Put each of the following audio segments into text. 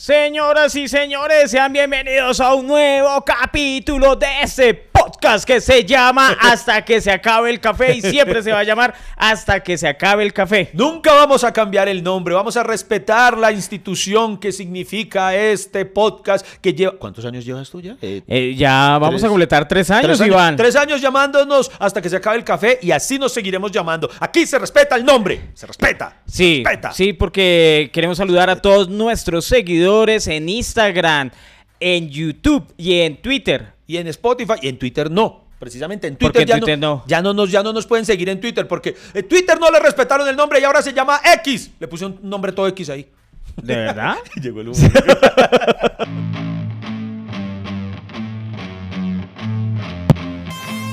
Señoras y señores, sean bienvenidos a un nuevo capítulo de este podcast que se llama Hasta que se acabe el café y siempre se va a llamar Hasta que se acabe el café. Nunca vamos a cambiar el nombre, vamos a respetar la institución que significa este podcast que lleva... ¿Cuántos años llevas tú ya? Eh, Eh, ya vamos Tres- a completar tres años, tres, años, Iván. tres años llamándonos hasta que se acabe el café y así nos seguiremos llamando. Aquí se respeta el nombre, se respeta. Sí, respeta. sí, porque queremos saludar a todos nuestros seguidores en Instagram, en YouTube y en Twitter. Y en Spotify y en Twitter no. Precisamente en ¿Por Twitter, en ya, Twitter no, no? Ya, no nos, ya no nos pueden seguir en Twitter porque en Twitter no le respetaron el nombre y ahora se llama X. Le puse un nombre todo X ahí. ¿De verdad? Llegó el humor.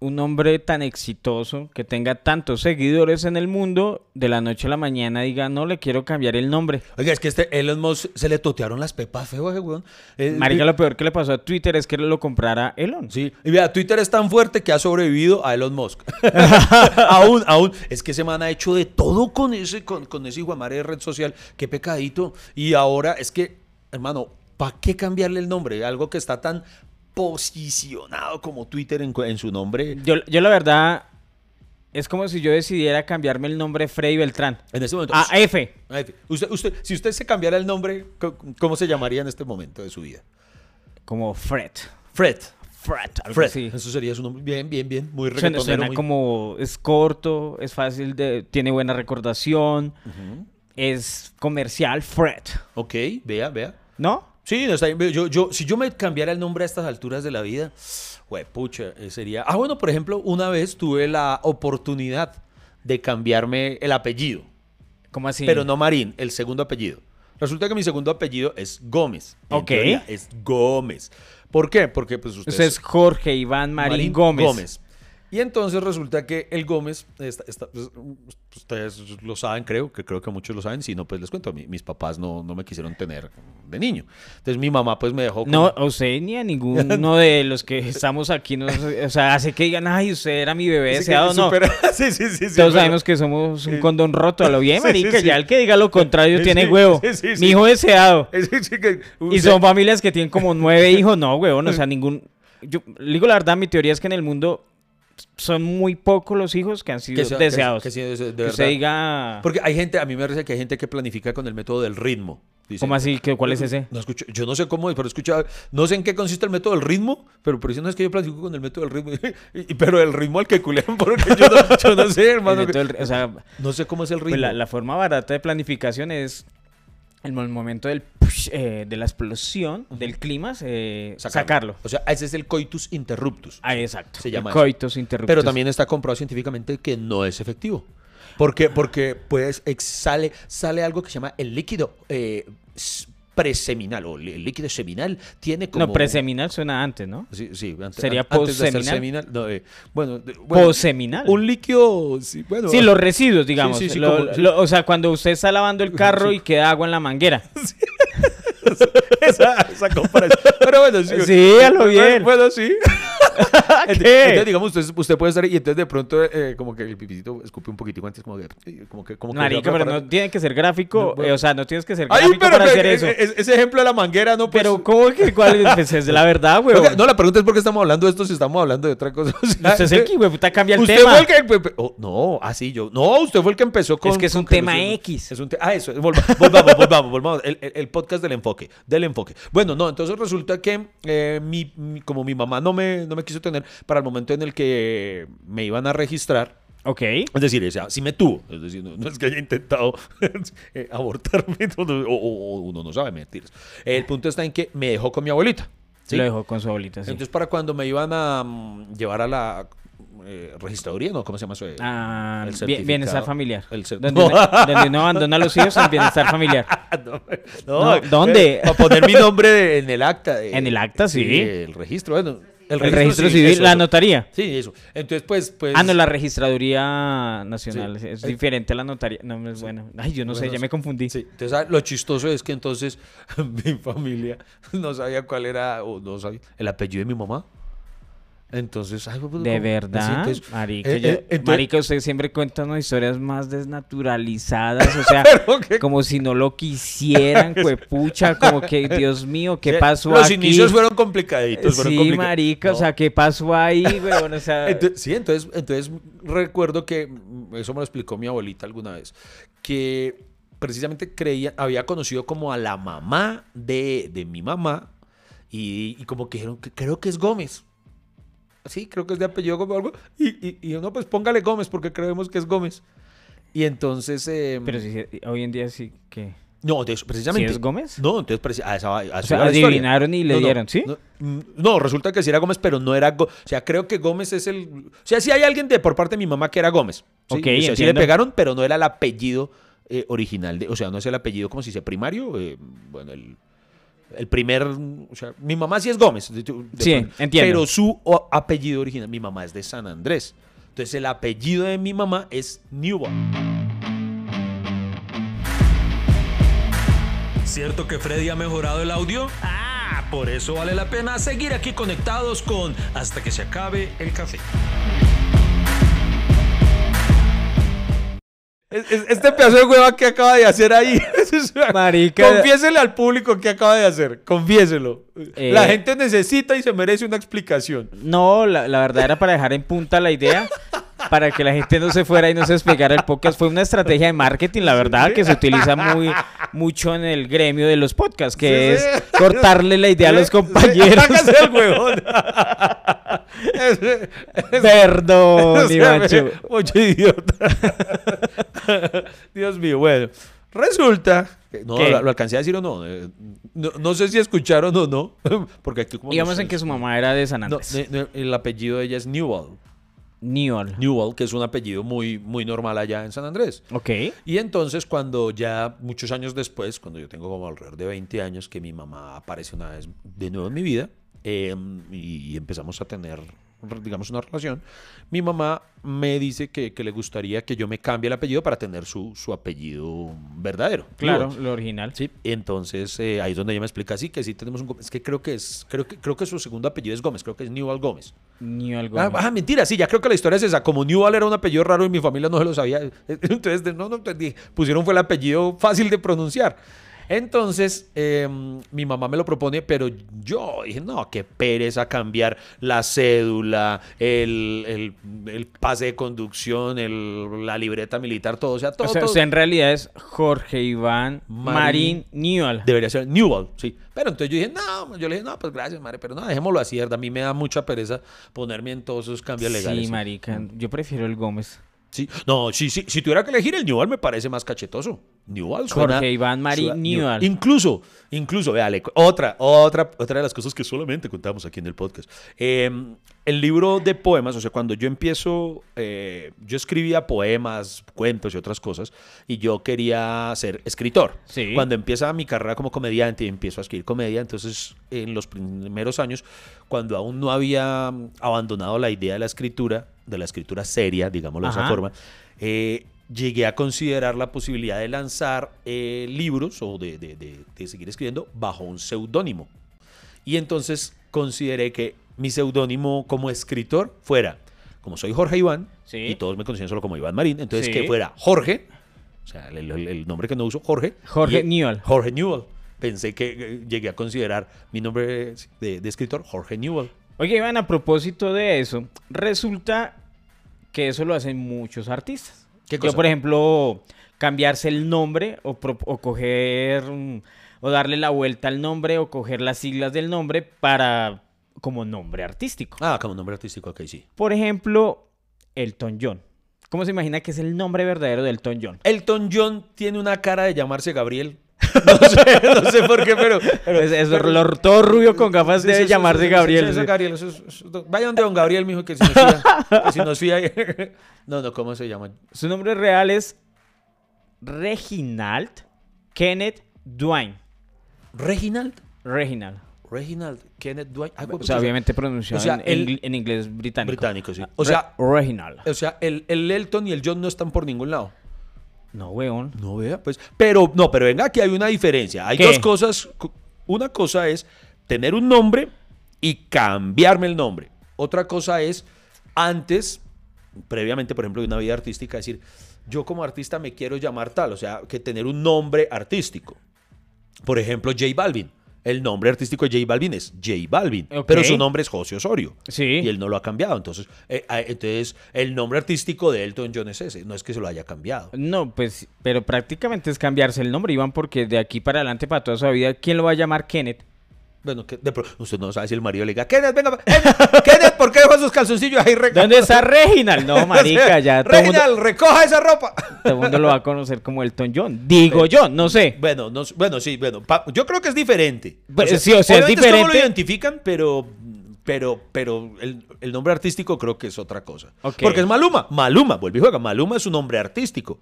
un hombre tan exitoso, que tenga tantos seguidores en el mundo, de la noche a la mañana diga, no le quiero cambiar el nombre. Oiga, es que este Elon Musk se le totearon las pepas feo, ese weón. Eh, Marica, lo peor que le pasó a Twitter es que lo comprara Elon. Sí, y vea, Twitter es tan fuerte que ha sobrevivido a Elon Musk. aún, aún. Es que ese man ha hecho de todo con ese, con, con ese hijo de red social. Qué pecadito. Y ahora es que, hermano, ¿para qué cambiarle el nombre? Algo que está tan posicionado como Twitter en, en su nombre. Yo, yo la verdad, es como si yo decidiera cambiarme el nombre Freddy Beltrán. En este momento. A F. Usted, usted, si usted se cambiara el nombre, ¿cómo se llamaría en este momento de su vida? Como Fred. Fred. Fred. algo Fred. así. Eso sería su nombre. Bien, bien, bien. Muy reggaetonero. suena muy- como es corto, es fácil de, tiene buena recordación, es comercial, Fred, Ok, vea, vea. ¿no? Sí, no, está bien. Yo, yo, si yo me cambiara el nombre a estas alturas de la vida, pucha, sería... Ah, bueno, por ejemplo, una vez tuve la oportunidad de cambiarme el apellido, ¿Cómo así? pero no Marín, el segundo apellido. Resulta que mi segundo apellido es Gómez. Ok. es Gómez. ¿Por qué? Porque pues usted, Usted es Jorge Iván Marín, Gómez. Y entonces resulta que el Gómez, está- está- pues, ustedes lo saben, creo, que creo que muchos lo saben, si no, pues les cuento, mi- mis papás no, no me quisieron tener de niño. Entonces mi mamá pues me dejó... con- No, usted ni a ninguno de los que estamos aquí, no, o sea, hace que digan, ay, usted era mi bebé deseado, no. supera- sí, sí, sí. sí, Todos pero- sabemos que somos un condón roto a lo bien, marica. sí. Ya el que diga lo contrario tiene huevo. Mi hijo deseado. Que Y son familias que tienen como nueve hijos. No, huevón, o sea, ningún... Yo le digo la verdad, mi teoría es que en el mundo son muy pocos los hijos que han sido que sea- que- deseados. que de- usted diga... Porque hay gente, a mí me parece que hay gente que planifica con el método del ritmo. ¿Cómo así? ¿Qué- ¿Cuál es ese? No escucho, yo no sé cómo pero escucha, no sé en qué consiste el método del ritmo, pero por eso no es que yo planifico con el método del ritmo, y- pero el ritmo al que culean, porque yo no, yo no sé, hermano. Del- o sea, No sé cómo es el ritmo. pues la, la forma barata de planificación es el mo- momento del push, eh, de la explosión del clima, eh, sacarlo. O sea, ese es el coitus interruptus. Ah, exacto. Se llama El coitus interruptus. Pero también está comprobado científicamente que no es efectivo. Porque, porque pues sale, sale algo que se llama el líquido eh, preseminal o el líquido seminal tiene como... No, preseminal suena antes, ¿no? Sí, sí, ante- ¿Sería an- antes seminal, no, eh, bueno, bueno, Posseminal. Un líquido, sí, bueno. Sí, los residuos, digamos. sí, sí, Lo- como- sí. lo- o sea, cuando usted está lavando el carro y queda agua en la manguera. esa, esa comparación. Pero bueno, sí. Sí, a lo Bueno, bien. Bueno, sí. Entonces, digamos, usted, usted puede estar y entonces de pronto eh, como que el pipicito escupe un poquitico antes, como que... Como que, como que Marica, pero no tiene que ser gráfico. No, eh, o sea, no tienes que ser Ay, gráfico pero para hacer e- eso. e- ese ejemplo de la manguera, no pues, Pero, ¿cómo que cuál pues es la verdad, güey? No, la pregunta es por qué estamos hablando de esto si estamos hablando de otra cosa. O sea, Usted es el que, güey, puta, cambia el usted tema. fue el que... pe- pe- oh, no, así yo. No, usted fue el que empezó con... Es que es un tema X. Es un te- ah, eso. volva- volvamos, volvamos, volvamos. El, el- el podcast del enfoque. Del enfoque. Bueno, no, entonces resulta que eh, mi, mi- como mi mamá no me, no me quiso tener para el momento en el que me iban a registrar, Ok. es decir, o sea, sí me tuvo. Es decir, no, no es que haya intentado eh, abortarme o, o- o uno no sabe mentiras. El punto está en que me dejó con mi abuelita. ¿sí? Lo dejó con su abuelita, sí. Entonces, para cuando me iban a mm, llevar a la eh, registraduría, ¿no? ¿Cómo se llama eso? Ah, El certificado. bienestar familiar. El cer- donde, donde no abandona a los hijos en bienestar familiar. no, No, ¿dónde? para poner mi nombre de- en el acta. En el acta, sí. El registro, bueno. El registro, civil, eso, la notaría. Sí, eso. Entonces, pues, pues. Ah, no, la registraduría nacional. Sí. Es diferente a la notaría. No, es bueno. Ay, yo no sé, ya me confundí. Sí, entonces ah, lo chistoso es que entonces mi familia no sabía cuál era, o no sabía, el apellido de mi mamá. Entonces, ay, pues, De verdad, Así, entonces, marica, eh, yo- eh, entonces- marica, usted siempre cuenta unas historias más desnaturalizadas, o sea, como si no lo quisieran, pucha, como que, Dios mío, ¿qué pasó Los aquí? inicios fueron complicaditos. fueron Sí, marica, o sea, ¿qué pasó ahí, weón? O sea, Entonces, sí, entonces, entonces recuerdo que, mm, eso me lo explicó mi abuelita alguna vez, que precisamente creía, había conocido como a la mamá de, de mi mamá y, y como que dijeron que creo que es Gómez. Sí, creo que es de apellido como algo. Y, y, y yo, no, pues póngale Gómez porque creemos que es Gómez. Y entonces... eh, pero sí, hoy en día sí que... no, eso, precisamente. ¿Sí es Gómez? No, entonces preci- a esa, a esa O sea, historia. adivinaron y le No, no, dieron, ¿sí? No, mm, no, resulta que sí era Gómez, pero no era Gómez. O sea, creo que Gómez es el. O sea, sí hay alguien de por parte de mi mamá que era Gómez. ¿sí? Ok, o sea, sí le pegaron, pero no era el apellido eh, original. De, o sea, no es el apellido como si se primario. eh, bueno, el. El primer, o sea, mi mamá sí es Gómez. de- de- Sí, entiendo. Pero su apellido original, mi mamá es de San Andrés. Entonces el apellido de mi mamá es Newell. ¿Cierto que Freddy ha mejorado el audio? Ah, por eso vale la pena seguir aquí conectados con Hasta que se acabe el café. Este pedazo de hueva que acaba de hacer ahí. Marica. Confiésele al público que acaba de hacer. Confiéselo. Eh, La gente necesita y se merece una explicación. No, la, la verdad era para dejar en punta la idea, para que la gente no se fuera y no se despegara el podcast. Fue una estrategia de marketing, la verdad, que se utiliza muy mucho en el gremio de los podcasts, que Sí, sí. es cortarle la idea a los compañeros. El huevón. Ese- ese- Perdón, Ivancho. Mucho idiota. Dios mío, bueno. Resulta. que- No, lo, lo alcancé a decir o no. eh, No, no sé si escucharon o no. Porque aquí como. Digamos no en que su mamá era de San Andrés. el apellido de ella es Newell. Newell. Newell, que es un apellido muy, muy normal allá en San Andrés. Ok. Y entonces cuando ya muchos años después, cuando yo tengo como alrededor de 20 años, que mi mamá aparece una vez de nuevo en mi vida eh, y, empezamos a tener, digamos, una relación, mi mamá me dice que, que le gustaría que yo me cambie el apellido para tener su, su apellido verdadero. Claro, lo original. Sí, entonces eh, ahí es donde ella me explica, sí, que sí tenemos un Gómez. Es que creo que es, creo que, creo que su segundo apellido es Gómez, creo que es Newell Gómez. Newell Ah, Gómez. ah, mentira, sí, ya creo que la historia es esa. Como Newell era un apellido raro y mi familia no se lo sabía. Entonces, no, no, pues, pusieron fue el apellido fácil de pronunciar. Entonces, eh, mi mamá me lo propone, pero yo dije, no, qué pereza cambiar la cédula, el, el, el pase de conducción, el, la libreta militar, todo. O sea, todo. o sea, todo. usted en realidad es Jorge Iván Marín Marín, Newell. Debería ser Newell, sí. Pero entonces yo dije, no, yo le dije, no, pues gracias, madre, pero no, dejémoslo así, ¿verdad? A mí me da mucha pereza ponerme en todos esos cambios legales. Sí, marica. Yo prefiero el Gómez. Sí. No, sí, sí, si tuviera que elegir el Newell me parece más cachetoso. Newell suena... Jorge Iván Marín suena- Newell. Incluso, incluso, véale, otra, otra, otra de las cosas que solamente contamos aquí en el podcast. Eh, el libro de poemas, o sea, cuando yo empiezo, eh, yo escribía poemas, cuentos y otras cosas, y yo quería ser escritor. Sí. Cuando empieza mi carrera como comediante y empiezo a escribir comedia, entonces en los primeros años, cuando aún no había abandonado la idea de la escritura, de la escritura seria, digámoslo de esa forma, eh, llegué a considerar la posibilidad de lanzar eh, libros o de, de- de- de seguir escribiendo bajo un seudónimo. Y entonces consideré que mi seudónimo como escritor fuera, como soy Jorge Iván, Sí. y todos me conocían solo como Iván Marín, entonces Sí. que fuera Jorge, o sea, el, el- el nombre que no uso, Jorge. Jorge y- Newell. Jorge Newell. Pensé que eh, llegué a considerar mi nombre de, de escritor Jorge Newell. Oye, Iván, a propósito de eso, resulta que eso lo hacen muchos artistas. ¿Qué Yo, por ejemplo, cambiarse el nombre o, pro- o coger mm, o darle la vuelta al nombre o coger las siglas del nombre para como nombre artístico. Ah, como nombre artístico, ok, sí. Por ejemplo, Elton John. ¿Cómo se imagina que es el nombre verdadero de Elton John? Elton John tiene una cara de llamarse Gabriel. No sé, no sé por qué, pero... pero- Es, es pero- lo- todo rubio con gafas Sí, debe sí, llamarse sí, Gabriel. eso eso eso Vaya donde don Gabriel, mijo, que si nos fía. que si nos fía. No, no, ¿cómo se llama? Su nombre real es Reginald Kenneth Dwayne. Reginald. Reginald. Reginald Kenneth. Ay, O sea, obviamente pronunciado o sea, en, el- en- en inglés británico. Británico, sí. Ah, O sea- Re- Reginald. O sea, el, el Elton y el John no están por ningún lado. No, weón. No vea, pues. Pero, no, pero venga, aquí hay una diferencia. Hay ¿Qué? dos cosas. Una cosa es tener un nombre y cambiarme el nombre. Otra cosa es, antes, previamente, por ejemplo, de una vida artística, decir, yo como artista me quiero llamar tal. O sea, que tener un nombre artístico. Por ejemplo, J Balvin. El nombre artístico de J Balvin es J Balvin, pero su nombre es José Osorio. Sí. Y él no lo ha cambiado. Entonces, eh, eh, entonces, el nombre artístico de Elton John es ese. No es que se lo haya cambiado. No, pues, pero prácticamente es cambiarse el nombre, Iván, porque de aquí para adelante, para toda su vida, ¿quién lo va a llamar Kenneth? Bueno, que de pro- usted no sabe si el marido le diga, Kenneth, venga, Kenneth, ¿por qué dejó sus calzoncillos ahí regados? ¿Dónde está Reginald? No, marica, ya todo el mundo, Reginald, recoja esa ropa. todo el mundo lo va a conocer como Elton John. Digo yo, no sé. Bueno, no, bueno, sí, bueno, pa- yo creo que es diferente. Pues, sí, o sea, es obviamente cómo lo diferente. identifican, pero, pero, pero el, el nombre artístico creo que es otra cosa. Porque es Maluma, Maluma, vuelve y juega, Maluma es un nombre artístico,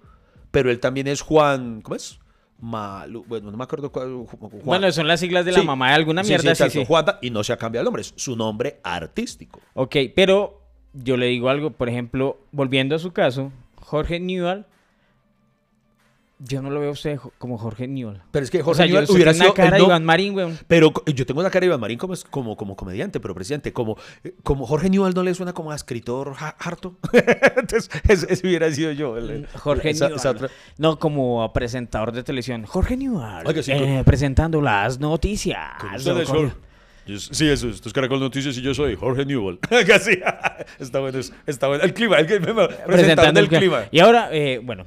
pero él también es Juan, ¿cómo es? Malu, bueno, no me acuerdo cuál. Juan- Bueno, son las siglas de la Sí. mamá de alguna mierda, sí, sí. Juanda, y no se ha cambiado el nombre, es su nombre artístico. Ok, pero yo le digo algo, por ejemplo, volviendo a su caso, Jorge Newell, yo no lo veo usted como Jorge Newell. Pero es que O Jorge sea, yo Newell hubiera sido una cara de no- Iván Marín, weón. Pero yo tengo una cara de Iván Marín como, como, como comediante, pero presidente, como, como Jorge Newell no le suena como a escritor ja- harto. Entonces, ese, ese hubiera sido yo. el- Jorge esa- Newell. esa otra- No como presentador de televisión. Jorge Newell. Oiga, sí, eh, presentando las noticias. Sí, eso, esto es Caracol Noticias y yo soy Jorge Newell. Casi. Está bueno, es- está bueno. El clima, el. Presentando el cli- clima. Y ahora, eh, bueno,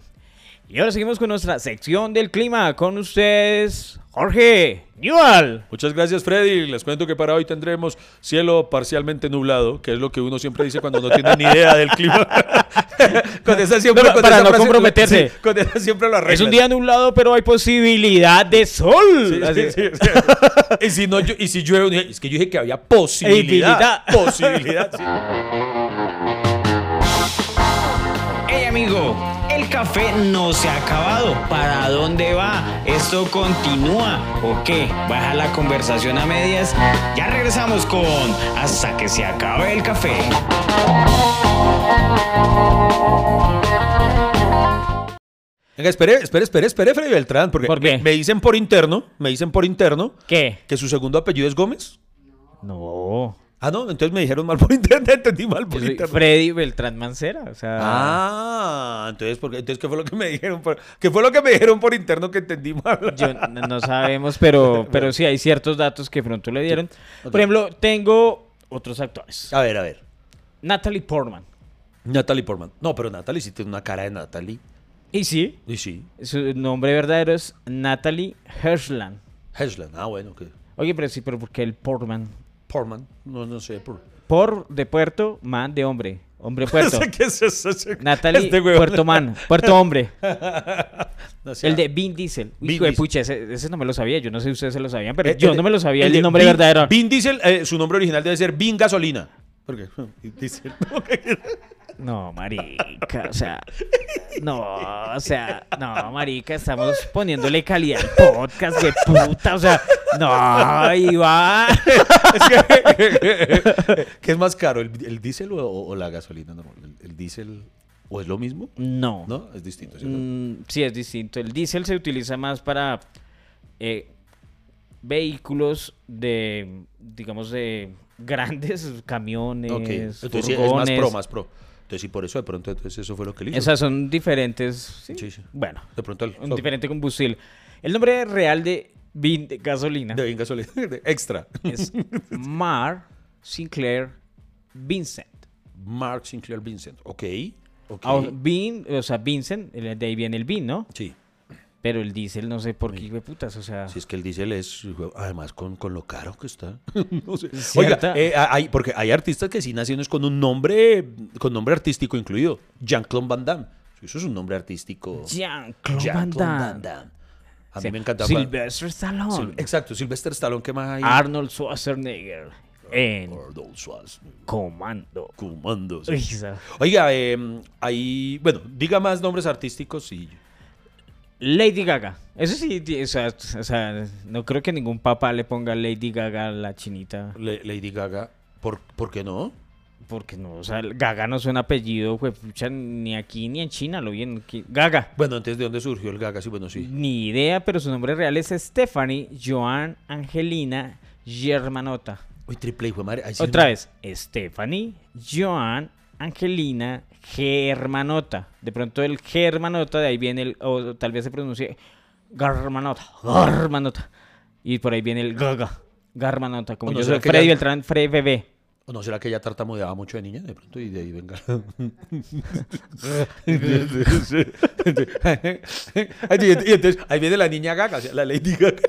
y ahora seguimos con nuestra sección del clima. Con ustedes, Jorge Newell. Muchas gracias, Freddy. Les cuento que para hoy tendremos cielo parcialmente nublado, que es lo que uno siempre dice cuando no tiene ni idea del clima. con esa siempre, No, con para esa no frase- comprometerse. sí, con esa siempre lo arreglan. Es un día nublado, pero hay posibilidad de sol. Sí, sí, sí. y si no, yo- y si llueve, es que yo dije que había posibilidad. Posibilidad. sí. Hey amigo, café no se ha acabado. ¿Para dónde va? ¿Esto continúa o qué? ¿Baja la conversación a medias? Ya regresamos con Hasta que se acabe el café. Venga, espere, espere, espere, espere, Freddy Beltrán, porque ¿Por qué? Me, dicen por interno, me dicen por interno ¿Qué? que su segundo apellido es Gómez. No. Ah, no, entonces me dijeron mal por interno, entendí mal por soy interno. Freddy Beltrán Mancera. O sea, Ah, entonces, ¿por qué? entonces, ¿qué fue lo que me dijeron? Por, ¿Qué fue lo que me dijeron por interno que entendí mal? yo no no sabemos, pero, pero sí hay ciertos datos que pronto le dieron. Por ejemplo, tengo otros actores. A ver, a ver. Natalie Portman. Natalie Portman. No, pero Natalie sí tiene una cara de Natalie. Y sí, Y sí. su nombre verdadero es Natalie Hirschland. Hesland. Ah, bueno, que. Oye, pero sí, pero ¿por qué el Portman? Portman. No, no sé. Por... Por de puerto, man de hombre. Hombre puerto. Qué es eso. Natalie este. Puerto Man. Puerto Hombre. No. El de Vin Diesel. Vin Hijo de pucha, ese, ese no me lo sabía. Yo no sé si ustedes se lo sabían, pero Eh, yo no me lo sabía el, nombre Vin- verdadero. Vin Diesel, eh, su nombre original debe ser Vin Gasolina. ¿Por qué? Vin Diesel. No, marica, o sea, no, o sea, no, marica, estamos poniéndole calidad al podcast de puta, o sea, no, Iván. ¿Qué es más caro, el, el diésel o, o la gasolina? normal? ¿El, el diésel o es lo mismo? No, ¿No? Es distinto. ¿cierto? Mm, sí, es distinto. El diésel se utiliza más para eh, vehículos de, digamos, de grandes camiones, Ok. Entonces sí, es más pro, más pro. Entonces sí, por eso de pronto entonces eso fue lo que le hizo. Esas son diferentes, ¿sí? Sí, sí. Bueno, De pronto el un diferente combustible. El nombre real de Vin de gasolina de Vin Gasolina. de extra. es Mar Sinclair Vincent. Mark Sinclair Vincent. Ok. ok. Ah, Vin, o sea, Vincent, de ahí viene el Vin, ¿no? Sí. Pero el diésel no sé por qué, de putas, o sea... Si es que el diésel es, además, con, con lo caro que está. No sé. Oiga, eh, hay, porque hay artistas que sí nacieron es con un nombre, con nombre artístico incluido. Jean-Claude Van Damme. Eso es un nombre artístico. Jean-Claude Van Jean-Claude Damme. A mí Sí. me encantaba. Sylvester Stallone. Sil- Exacto, Sylvester Stallone, ¿qué más hay? Arnold Schwarzenegger en Arnold Schwarzenegger. Comando. Comando. sí. Oiga, eh, ahí, bueno, diga más nombres artísticos y... Lady Gaga. Eso sí, o sea, o sea, no creo que ningún papá le ponga Lady Gaga a la chinita. Lady Gaga, ¿por, ¿por qué no? Porque no, o sea, Gaga no suena apellido, pues, ni aquí ni en China, lo bien. Gaga. Bueno, antes de dónde surgió el Gaga, sí, bueno, sí. Ni idea, pero su nombre real es Stephanie Joan Angelina Germanota. Uy, triple hijo madre. Otra vez, Stephanie Joan Angelina Germanota. De pronto el Germanota, de ahí viene el, o tal vez se pronuncie Garmanota, Garmanota. Y por ahí viene el Gaga, Garmanota, como yo soy Freddy Beltrán, Freddy Bebé. ¿O no será que ella tartamudeaba mucho de niña de pronto y de ahí venga? y entonces ahí viene la niña gaga, la Lady Gaga.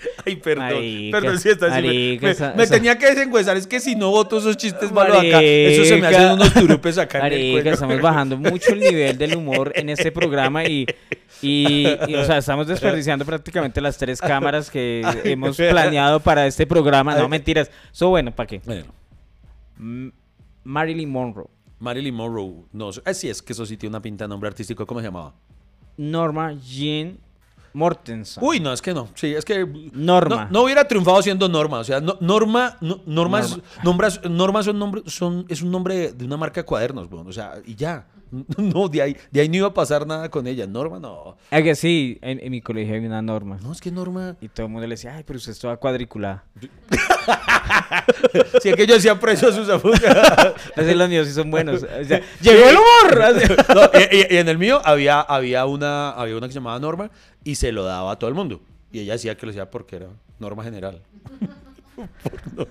Ay, perdón. perdón si está así. Me, tenía que desengüezar. Es que si no voto esos chistes malos acá, eso se me hacen unos turupes acá en el cuello. Estamos bajando mucho el nivel del humor en este programa y, y, o sea, estamos desperdiciando prácticamente las tres cámaras que hemos planeado para este programa. No, mentiras. Eso bueno, ¿para qué? Marilyn Monroe. Marilyn Monroe. No, eh, sí, es que eso sí tiene una pinta de nombre artístico. ¿Cómo se llamaba? Norma Jean Mortensen. Uy, no, es que no. Sí, es que. Norma. No, hubiera triunfado siendo Norma. O sea, Norma. Norma, Norma. son nombre, son, es un nombre de una marca de cuadernos, bueno, O sea, y ya. No, de ahí, de ahí no iba a pasar nada con ella. Norma, no. Es que sí, en, mi colegio hay una Norma. No, es que Norma. Y todo el mundo le decía, ay, pero usted está cuadriculada. si es que yo decía precio a sus apuntes. Así los míos sí son buenos. O sea, llegó el humor. y, en el mío había, había, una, había una que se llamaba Norma y se lo daba a todo el mundo. Y ella decía que lo decía porque era norma general.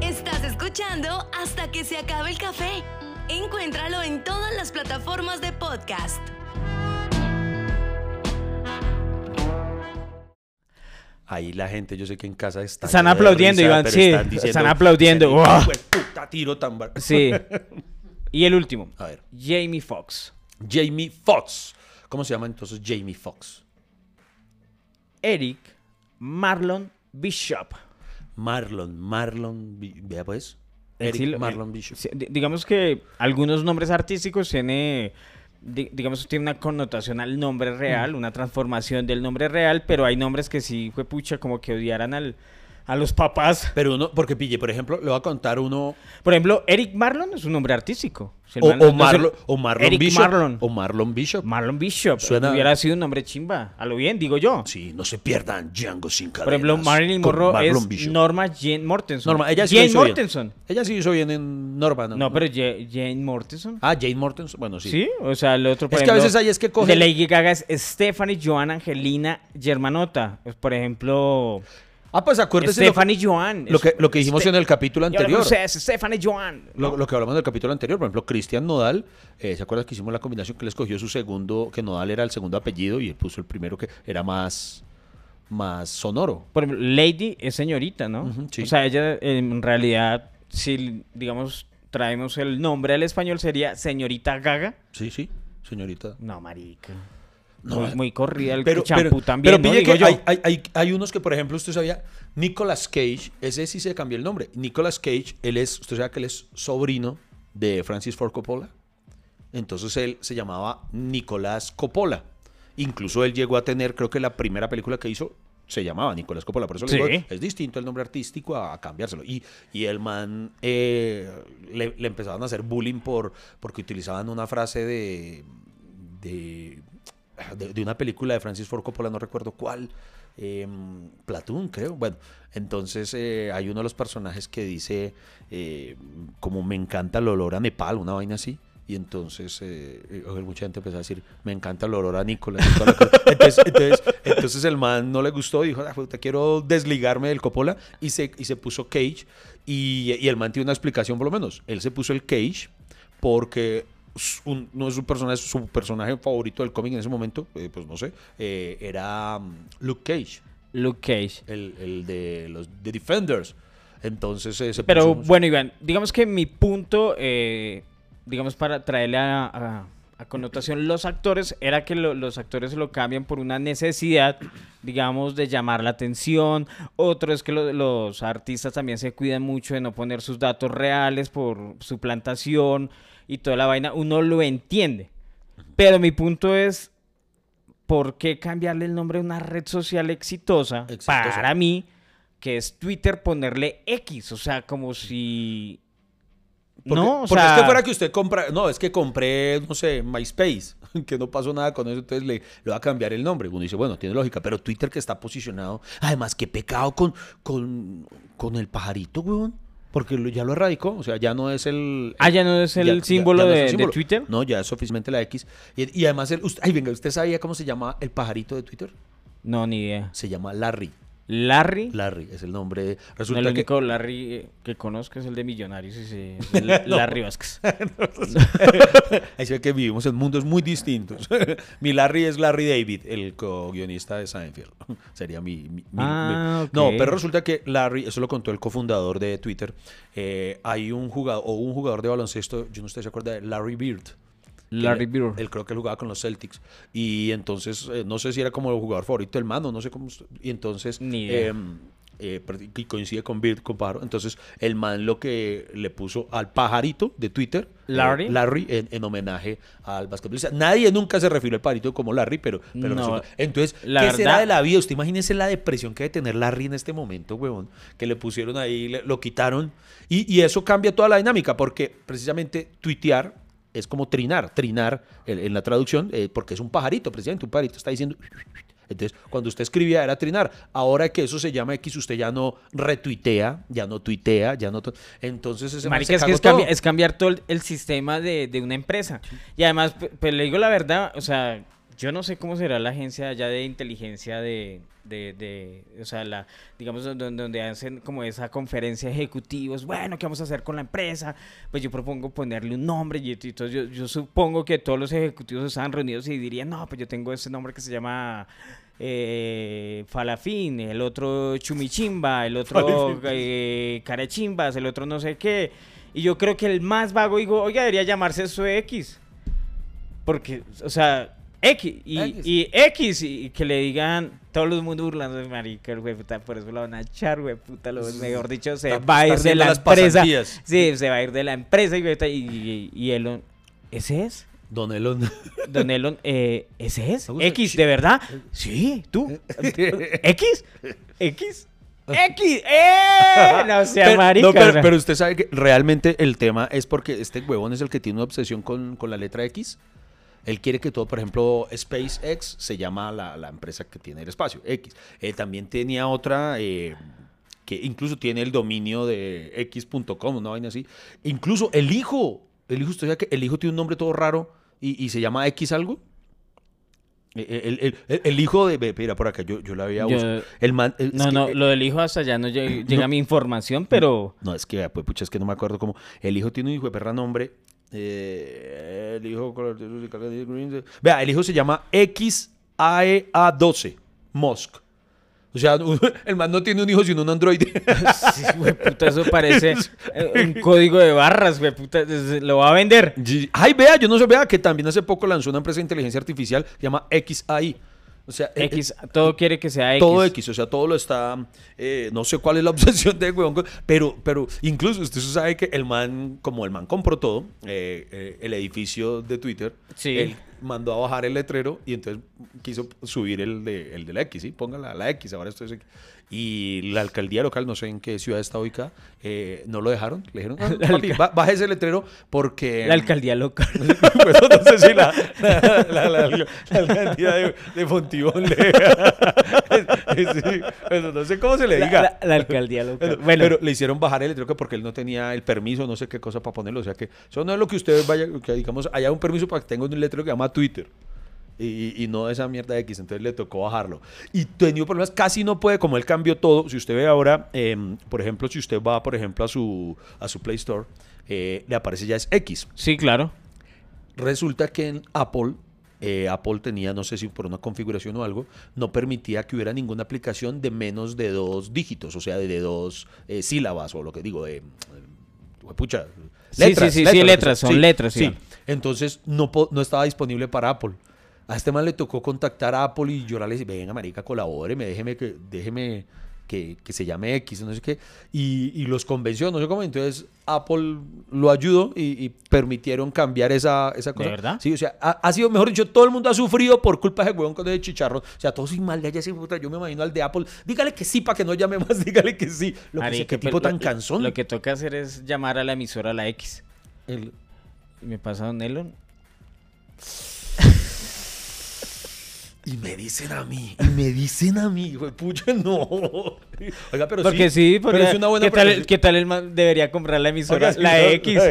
Estás escuchando hasta que se acabe el café. Encuéntralo en todas las plataformas de podcast. Ahí la gente, yo sé que en casa está están aplaudiendo, Iván, sí. Están, aplaudiendo. Puta tiro tan Sí. Y el último. A ver. Jamie Foxx. Jamie Foxx. ¿Cómo se llama entonces Jamie Foxx? Eric Marlon Bishop. Marlon, Marlon, vea pues. Eric Marlon Bishop. digamos que algunos nombres artísticos tiene, digamos, tiene una connotación al nombre real, mm. una transformación del nombre real, pero hay nombres que sí fue pucha como que odiaran al, a los papás. Pero uno, porque pille, por ejemplo, le voy a contar uno. Por ejemplo, Eric Marlon es un nombre artístico. O, Marlon, o, Marlon, Bishop. Marlon. O Marlon Bishop. Marlon Bishop. Hubiera sido un nombre chimba. A lo bien, digo yo. Sí, no se pierdan Django sin cadenas. Por ejemplo, Marilyn Monroe es Norma Jane Mortenson. Norma, ella sí Jane Mortenson. Ella sí hizo bien en Norma, ¿no? No, pero Jane Mortenson. Ah, Jane Mortenson. Bueno, sí. Sí, o sea, el otro, por Es que a veces hay es que coge... De Lady Gaga es Stephanie Joan Angelina Germanota. Por ejemplo... Ah, pues acuérdese. Stephanie Joan. Lo que, lo que dijimos en el capítulo anterior. No sé, Stephanie Joan. Lo, que hablamos en el capítulo anterior, por ejemplo, Cristian Nodal, eh, ¿se acuerdan que hicimos la combinación que le escogió su segundo, que Nodal era el segundo apellido y él puso el primero que era más, más sonoro? Por ejemplo, Lady es señorita, ¿no? O sea, ella en realidad, si digamos traemos el nombre al español, sería señorita Gaga. Sí, sí, señorita. No, marica. No, muy, corrida el champú también. Pero pille que hay, hay, hay, unos que, por ejemplo, usted sabía, Nicolas Cage, ese sí se cambió el nombre. Nicolas Cage, él es, usted sabe que él es sobrino de Francis Ford Coppola. Entonces él se llamaba Nicolás Coppola. Incluso él llegó a tener, creo que la primera película que hizo se llamaba Nicolás Coppola. Por eso le digo, es distinto el nombre artístico a, cambiárselo. Y, y el man eh, le, le, empezaban a hacer bullying por, porque utilizaban una frase de, de de, una película de Francis Ford Coppola, no recuerdo cuál, eh, creo. Bueno, entonces eh, hay uno de los personajes que dice, eh, como me encanta el olor a Nepal, una vaina así. Y entonces eh, mucha gente empezó a decir, me encanta el olor a Nicolás. entonces, el man no le gustó, dijo, ah, te quiero desligarme del Coppola y se, y se puso Cage. Y, y el man tiene una explicación por lo menos. Él se puso el Cage porque no es su personaje, su personaje favorito del cómic en ese momento, eh, pues no sé, eh, era mm, Luke Cage. Luke Cage. El, de los The Defenders. Entonces ese Pero bueno, Iván, digamos que mi punto, eh, digamos para traerle a, a connotación los actores era que lo- los actores lo cambian por una necesidad, digamos, de llamar la atención. Otro es que lo- los artistas también se cuidan mucho de no poner sus datos reales por su plantación y toda la vaina. Uno lo entiende. Pero mi punto es, ¿por qué cambiarle el nombre a una red social exitosa, Exitosa. para mí, que es Twitter, ponerle X? O sea, como si... Porque, no, o porque sea, es que fuera que usted compra, no, es que compré, no sé, MySpace, que no pasó nada con eso, entonces le, le va a cambiar el nombre. Uno dice, bueno, tiene lógica, pero Twitter que está posicionado, además, qué pecado con, con, con el pajarito, weón. Porque ya lo erradicó, o sea, ya no es el... Ah, ya no es el ya- ya- símbolo ya no es de. Twitter. No, ya es oficialmente la X. Y, y además, el, usted, ay, venga, ¿usted sabía cómo se llama el pajarito de Twitter? No, ni idea. Se llama Larry. Larry. Larry es el nombre. No, Resulta el que único Larry eh, que conozco es el de Millonarios, ese, es el Larry Vázquez. Ahí se ve que vivimos en mundos muy distintos. mi Larry es Larry David, el co-guionista de Seinfeld. Sería mi... Ah, mi- No, pero resulta que Larry, eso lo contó el cofundador de Twitter, eh, hay un jugador, o un jugador de baloncesto, yo no sé si se acuerda de Larry Bird. Larry Bird. Él creo que él jugaba con los Celtics. Y entonces, eh, no sé si era como el jugador favorito del mano, no sé cómo. Y entonces, Ni idea. eh, eh, y coincide con Bird, con pájaro. Entonces, el man lo que le puso al pajarito de Twitter, eh, Larry. Larry, en, en homenaje al basquetbolista. Nadie nunca se refirió al pajarito como Larry, pero, pero No, Entonces, la ¿qué verdad- será de la vida? Usted imagínese la depresión que debe tener Larry en este momento, huevón, que le pusieron ahí, le- lo quitaron. Y, y eso cambia toda la dinámica, porque precisamente tuitear es como trinar, trinar en, en la traducción, eh, porque es un pajarito, precisamente un pajarito está diciendo... Entonces, cuando usted escribía era trinar. Ahora que eso se llama X, usted ya no retuitea, ya no tuitea, ya no... to- Entonces, ese Marica, es que es, cambi- es cambiar todo el, el sistema de, de una empresa. Y además, pues le digo la verdad, o sea, yo no sé cómo será la agencia allá de inteligencia de, de, de- o sea, la, digamos, donde, donde hacen como esa conferencia de ejecutivos, bueno, ¿qué vamos a hacer con la empresa? Pues yo propongo ponerle un nombre y entonces yo, yo supongo que todos los ejecutivos estaban reunidos y dirían, no, pues yo tengo ese nombre que se llama... eh, Falafín, el otro Chumichimba, el otro eh, Carechimbas, el otro no sé qué. Y yo creo que el más vago digo, oiga, debería llamarse eso X. Porque, o sea, X y X. y, X y, que le digan todo el mundo burlando de marica, güey, puta, por eso lo van a echar, güey, puta, lo, mejor dicho, se Está- va a ir de la empresa. pasantías. Sí, se va a ir de la empresa y, y, y, Elon, ¿ese es? Don Elon. Don Elon, eh, ¿ese es? X, ¿de verdad? Sí, tú. ¿X? ¿X? ¡X! ¡Eh! No sea Pero- marica. no, pero, pero usted sabe que realmente el tema es porque este huevón es el que tiene una obsesión con, con la letra X. Él quiere que todo, por ejemplo, SpaceX se llama la, la empresa que tiene el espacio, X. Eh, también tenía otra eh, que incluso tiene el dominio de x.com, una vaina así. Incluso el hijo, el hijo, usted sabe que el hijo tiene un nombre todo raro y, y se llama X algo. Eh, El, el- el- el hijo de. Mira, por acá, yo, yo la había buscado. El man, es No, que, no, lo del hijo hasta allá no llega, llega no. mi información, pero... no, es que, pues, pucha, es que no me acuerdo cómo. El hijo tiene un hijo de perra nombre. Eh, el hijo. Vea, el hijo se llama XAEA12, Musk. O sea, el man no tiene un hijo, sino un androide. Sí, güey, puta, eso parece un código de barras, güey, puta, lo va a vender. Ay, vea, yo no sé, vea que también hace poco lanzó una empresa de inteligencia artificial que se llama XAI. O sea, eh, X, todo quiere que sea X. Todo X, o sea, todo lo está. eh, no sé cuál es la obsesión de huevón, con- pero, pero incluso usted sabe que el man, como el man compró todo, eh, eh, el edificio de Twitter, Sí. él mandó a bajar el letrero y entonces quiso subir el de, el de la X, ¿sí? Póngala la X, ahora esto es X. Y la alcaldía local, no sé en qué ciudad está ubicada, eh, no lo dejaron. Le dijeron, "Ah, papi, baje ese letrero porque. La alcaldía local. Pues no sé si la, la, la, la- la alcaldía de, de Fontibón le. Sí, pues no sé cómo se le diga. la- alcaldía local. Bueno, pero le hicieron bajar el letrero que porque él no tenía el permiso, no sé qué cosa para ponerlo. O sea que eso no es lo que ustedes vayan, que digamos, haya un permiso para que tenga un letrero que llama Twitter. Y, y no esa mierda de X, entonces le tocó bajarlo. Y tenido problemas, casi no puede, como él cambió todo. Si usted ve ahora, em, por ejemplo, si usted va, por ejemplo, a su, a su Play Store, eh, le aparece ya es X. sí, claro. Resulta que en Apple, eh, Apple tenía, no sé si por una configuración o algo, no permitía que hubiera ninguna aplicación de menos de dos dígitos, o sea, de, de dos eh, sílabas, o lo que digo, de... eh, pucha, Sí, sí, sí, sí, lo que letras, son letras, sí. Entonces no, no estaba disponible para Apple. A este man le tocó contactar a Apple y llorarle y venga, marica, colabóreme, déjeme que, déjeme que, que se llame X, no sé qué. Y, y los convenció, no sé cómo. Entonces Apple lo ayudó y, y permitieron cambiar esa, esa cosa. verdad? Sí, o sea, ha, ha sido, mejor dicho, todo el mundo ha sufrido por culpa de ese huevón con ese chicharrón. O sea, todos sin mal de ese puta. Yo me imagino al de Apple. Dígale que sí para que no llame más, dígale que sí. Lo que pero tipo tan cansón. Lo que toca hacer es llamar a la emisora La X. El- Y me pasa Don Elon. Y me dicen a mí, y me dicen a mí, güey, pucha, no. Oiga, pero Porque sí, pero porque es una buena ¿qué, tal. ¿qué tal el man debería comprar la emisora? Oiga, la no, X.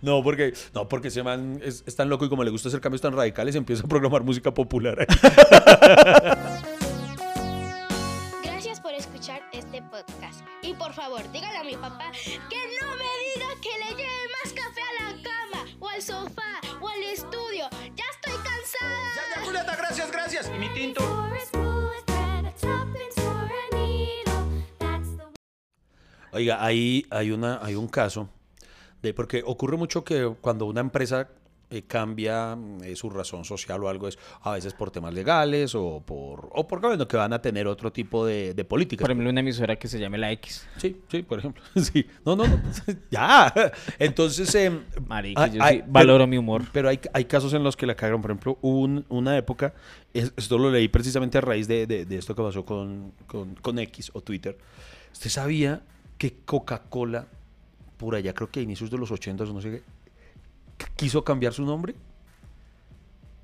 No, porque, no, porque ese man es, es tan loco y como le gusta hacer cambios tan radicales, empieza a programar música popular. Gracias por escuchar este podcast. Y por favor, dígale a mi papá que no me diga que le lleve más café a la cama, o al sofá, o al estudio. ¡Ya estoy cansada! Julieta, gracias, gracias. Y mi tinto. Oiga, ahí hay, una, hay un caso, de, porque ocurre mucho que cuando una empresa eh, cambia eh, su razón social o algo, es a veces por temas legales o por o porque bueno, que van a tener otro tipo de, de políticas. Por ejemplo, una emisora que se llame La X. Sí, sí, por ejemplo. Sí. No, no, no. ya. Entonces, em, Marica, hay- yo hay- valoro pero- mi humor. Pero hay, hay casos en los que la cagaron. Por ejemplo, hubo un- una época, es- esto lo leí precisamente a raíz de, de- de esto que pasó con, con, con X o Twitter. ¿Usted sabía que Coca-Cola, por allá creo que a inicios de los 80 o no sé qué, quiso cambiar su nombre?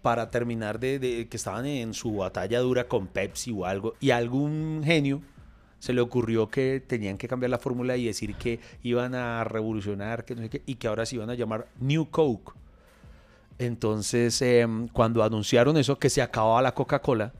Para terminar de, que estaban en su batalla dura con Pepsi o algo, y algún genio se le ocurrió que tenían que cambiar la fórmula y decir que iban a revolucionar, que no sé qué, y que ahora se iban a llamar New Coke. Entonces, em, cuando anunciaron eso, que se acababa la Coca-Cola,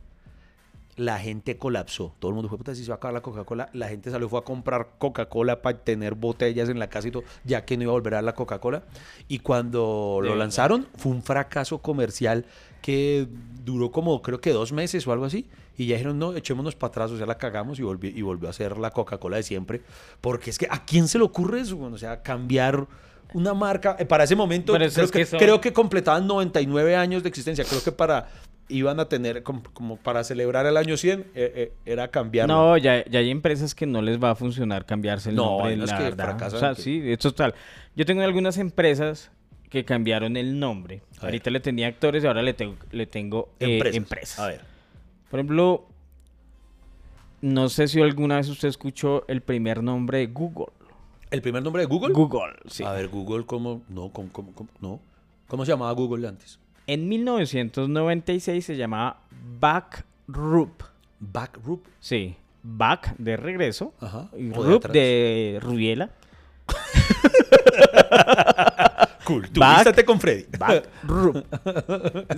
la gente colapsó. Todo el mundo fue, puta, si se va a acabar la Coca-Cola, la gente salió, fue a comprar Coca-Cola para tener botellas en la casa y todo, ya que no iba a volver a la Coca-Cola. Y cuando lo lanzaron, fue un fracaso comercial que duró como, creo que dos meses o algo así. Y ya dijeron, no, echémonos para atrás, o sea, la cagamos y volvió, y volvió a ser la Coca-Cola de siempre. Porque es que, ¿a quién se le ocurre eso? Bueno, o sea, cambiar una marca. eh, para ese momento, creo, es que, que son- creo que completaban 99 años de existencia. Creo que para iban a tener, como, como para celebrar el año 100, eh, eh, era cambiarlo. No, ya, ya hay empresas que no les va a funcionar cambiarse el No, nombre. la que fracasan O sea, que- sí, es total. Yo tengo algunas empresas que cambiaron el nombre. A ver. Ahorita le tenía actores y ahora le tengo, le tengo eh, empresas. empresas. A ver. Por ejemplo, no sé si alguna vez usted escuchó el primer nombre de Google. ¿El primer nombre de Google? Google, sí. A ver, Google, ¿cómo? No, ¿cómo, cómo, cómo? no. ¿Cómo se llamaba Google antes? En 1996 se llamaba Backroop. Backroop. Sí, Back de regreso. Ajá. Y de Roop Rubiela. Cool. Tú Back- con Freddy. Backroop.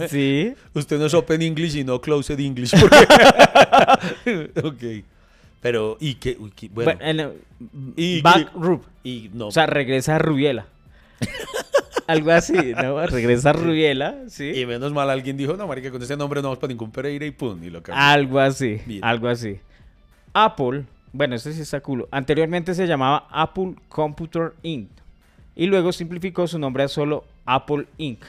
sí. Usted no es Open English y no Closed English. porque- ok. Pero, ¿y qué? Uy, bueno. Bueno, en, ¿Y Backroop. y no. O sea, regresa a Rubiela. Algo así, ¿no? Regresa Rubiela, sí. y menos mal alguien dijo, no, marica, con ese nombre no vamos para ningún Pereira y pum, y lo cambió. Algo así, Bien. algo así. Apple, bueno, este sí está culo. Anteriormente se llamaba Apple Computer Inc. Y luego simplificó su nombre a solo Apple Inc.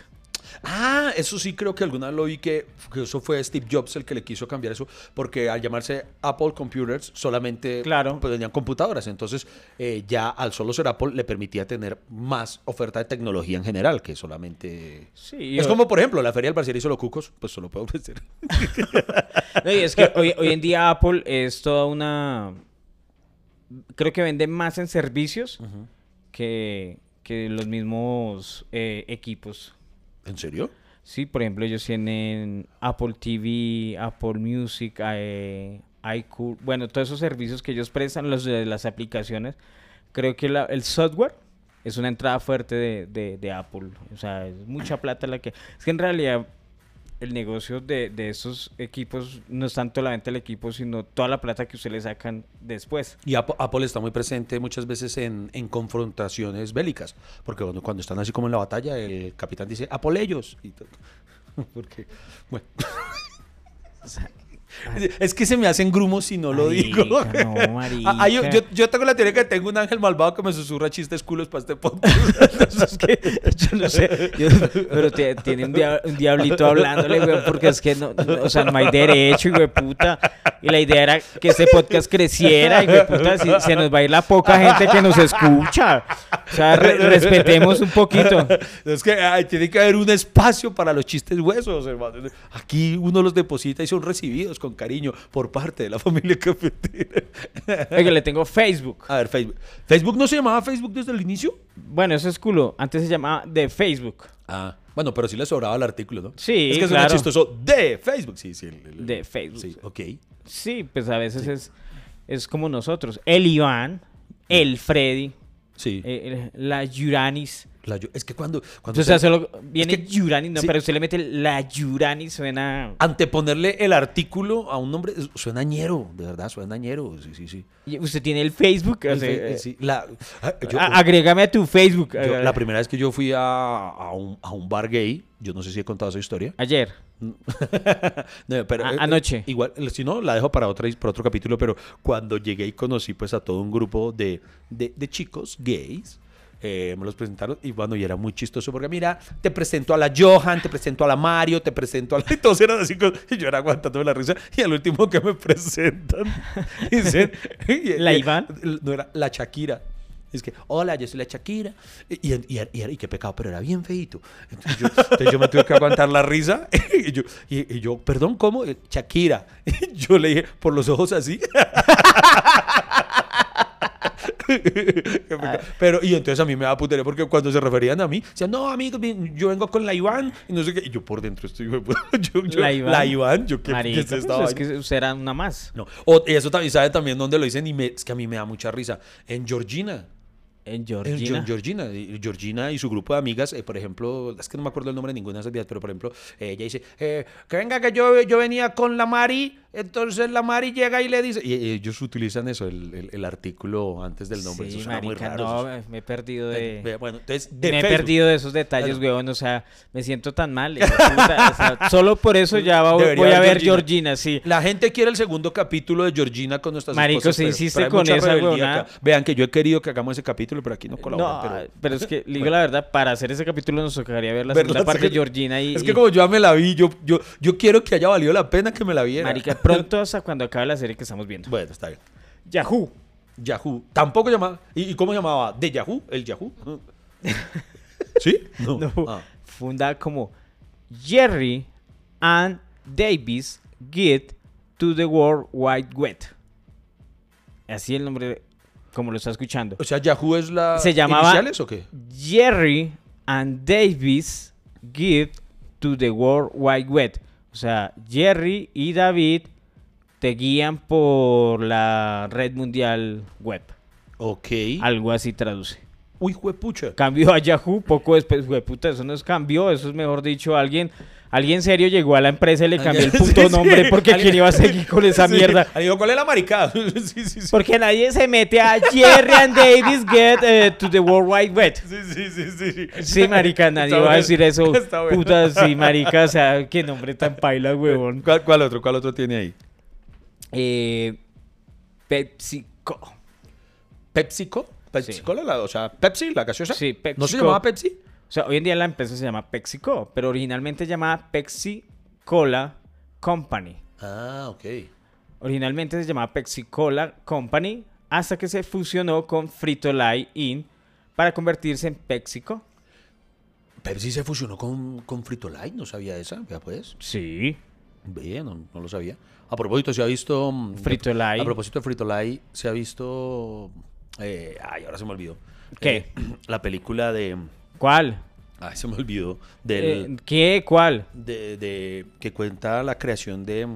Ah, eso sí creo que alguna vez lo vi que, que eso fue Steve Jobs el que le quiso cambiar eso, porque al llamarse Apple Computers solamente Claro. pues, tenían computadoras, entonces eh, ya al solo ser Apple le permitía tener más oferta de tecnología en general que solamente... Sí, es como, por ejemplo, la Feria del Barciel y solo cucos, pues solo puede ofrecer. No, y es que hoy, hoy en día Apple es toda una... Creo que vende más en servicios que, que los mismos eh, equipos. ¿En serio? Sí, por ejemplo, ellos tienen Apple TV, Apple Music, eh, iCool, bueno, todos esos servicios que ellos prestan, los de las aplicaciones. Creo que el software es una entrada fuerte de- de Apple. O sea, es mucha plata la que... Es que en realidad el negocio de, de esos equipos no es tanto la venta del equipo, sino toda la plata que usted le sacan después. Y Apo- Apple está muy presente muchas veces en, en confrontaciones bélicas, porque cuando, cuando están así como en la batalla, el capitán dice, Apple ellos. Y porque, bueno, Es que se me hacen grumos si no lo digo. No. Ah, yo, yo- yo tengo la teoría que tengo un ángel malvado que me susurra chistes culos para este podcast. Es que yo no sé, yo- pero tiene un, dia- un diablito hablándole, güey, porque es que no, no- o sea, no hay derecho, güey, puta. Y la idea era que este podcast creciera, y güey, puta, si- se nos va a ir la poca gente que nos escucha. O sea, re- respetemos un poquito. Es que ay, tiene que haber un espacio para los chistes huesos, hermano. Aquí uno los deposita y son recibidos con cariño por parte de la familia cafetera. Oiga, le tengo Facebook. A ver, Facebook. ¿Facebook no se llamaba Facebook desde el inicio? Bueno, eso es culo. Antes se llamaba de Facebook. Ah, bueno, pero sí le sobraba el artículo, ¿no? Sí, Es que es claro. chistoso de Facebook. Sí, sí. el- el- De Facebook. Sí, ok. Sí, pues a veces es, es como nosotros. El Iván, el Freddy, Sí. eh, la Yuranis. La es que cuando... cuando O sea, viene que- Yuranis, no, sí. pero usted le mete la Yuranis, suena... Anteponerle el artículo a un nombre es- suena ñero, de verdad, suena ñero. Sí, sí, sí. Y Usted tiene el Facebook. o El sea, fe- eh, sí, la, ah, yo- a- agrégame a tu Facebook. yo- la primera vez que yo fui a, a un, a un bar gay, yo no sé si he contado esa historia. Ayer. No, pero, A- eh, anoche. Igual, si no, la dejo para, otra, para otro capítulo, pero cuando llegué y conocí pues a todo un grupo de, de, de chicos gays, eh, me los presentaron y bueno, y era muy chistoso porque mira, te presento a la Johan, te presento a la Mario, te presento a la... Y todos eran así, y yo era aguantándome la risa y al último que me presentan, dicen... ¿La Iván? No era la Shakira. Es que, hola, yo soy la Shakira. Y, y, y- qué pecado, pero era bien feito. Entonces yo, entonces yo me tuve que aguantar la risa. Y yo, y- y yo, perdón, ¿cómo? Eh, Shakira. Y yo le dije, por los ojos así. Pecado. Pero, y entonces a mí me da putería porque cuando se referían a mí, decían, no, amigo, mi- yo vengo con la Iván. Y no sé qué. Y yo por dentro estoy, yo, yo- La Iván. La Iván, yo, ¿qué, qué Marica, es pues, esta es vaina? que usted era una más. No. O- y eso también sabe también dónde lo dicen y me- es que a mí me da mucha risa. En Georgina. En En Georgina. Geor- Georgina. Y Georgina y su grupo de amigas, eh, por ejemplo, es que no me acuerdo el nombre de ninguna de esas vías, pero por ejemplo, eh, ella dice, eh, que venga que yo, yo venía con la Mari, entonces la Mari llega y le dice, y, ellos utilizan eso, el, el- el artículo antes del nombre. Sí, eso suena muy marica, raro. no, eso me- he perdido es- de... Bueno, entonces, de me he perdido de esos detalles, Bueno. weón. O sea, me siento tan mal. o sea, solo por eso ya va- voy a ver Georgina. Sí. La gente quiere el segundo capítulo de Georgina con nuestras Marico, se insiste con esa acá. Vean que yo he querido que hagamos ese capítulo, pero aquí no colaboran. No, pero, pero, es que, digo la verdad, para hacer ese capítulo nos tocaría ver la segunda parte de. Georgina y... Es y- que como yo ya me la vi, yo, yo, yo quiero que haya valido la pena que me la viera. Marica, pronto hasta cuando acabe la serie que estamos viendo. Bueno, está bien. Yahoo. Yahoo. Tampoco llamaba. ¿Y, y cómo llamaba? ¿De Yahoo? ¿El Yahoo? ¿Sí? No. No, Ah. funda como Jerry and Davis Get to the World Wide Web. Así el nombre, como lo está escuchando. O sea, Yahoo es la. Se llamaba- ¿Iniciales o qué? Jerry and Davis Give to the World Wide Web. O sea, Jerry y David te guían por la red mundial web. Ok. Algo así traduce. Uy, juepucha. Cambió a Yahoo poco después. Güey, puta, eso no es cambio, eso es mejor dicho. Alguien, alguien serio llegó a la empresa y le cambió el Sí, puto sí. nombre porque quién iba a seguir con esa Sí. mierda. Digo, ¿cuál es la maricada? sí, sí, sí. Porque nadie se mete a Jerry and Davis Get eh, to the World Wide Web. Sí, sí, sí, sí, sí. Sí, marica, nadie Está va a decir eso. Está bueno. Puta, sí, marica, o sea, qué nombre tan paila, huevón. ¿Cuál, cuál otro? ¿Cuál otro tiene ahí? Eh, PepsiCo. ¿PepsiCo? ¿PepsiCo? La, o sea, ¿Pepsi, la gaseosa? Sí, ¿No se PepsiCo. llamaba Pepsi? O sea, hoy en día la empresa se llama PepsiCo, pero originalmente se llamaba Pepsi Cola Company. Ah, ok. Originalmente se llamaba Pepsi Cola Company hasta que se fusionó con Frito-Lay Inc. para convertirse en PepsiCo. Pepsi se fusionó con, con Frito Lay, no sabía esa, vea pues. Sí. Bien, no, no lo sabía. A propósito, se ha visto. mm, Frito-Lay. A propósito de Frito Lay, se ha visto. eh, ay, ahora se me olvidó. ¿Qué? Eh, la película de. ¿Cuál? Ay, se me olvidó. Del, Eh, ¿Qué? ¿Cuál? de, de- que cuenta la creación de.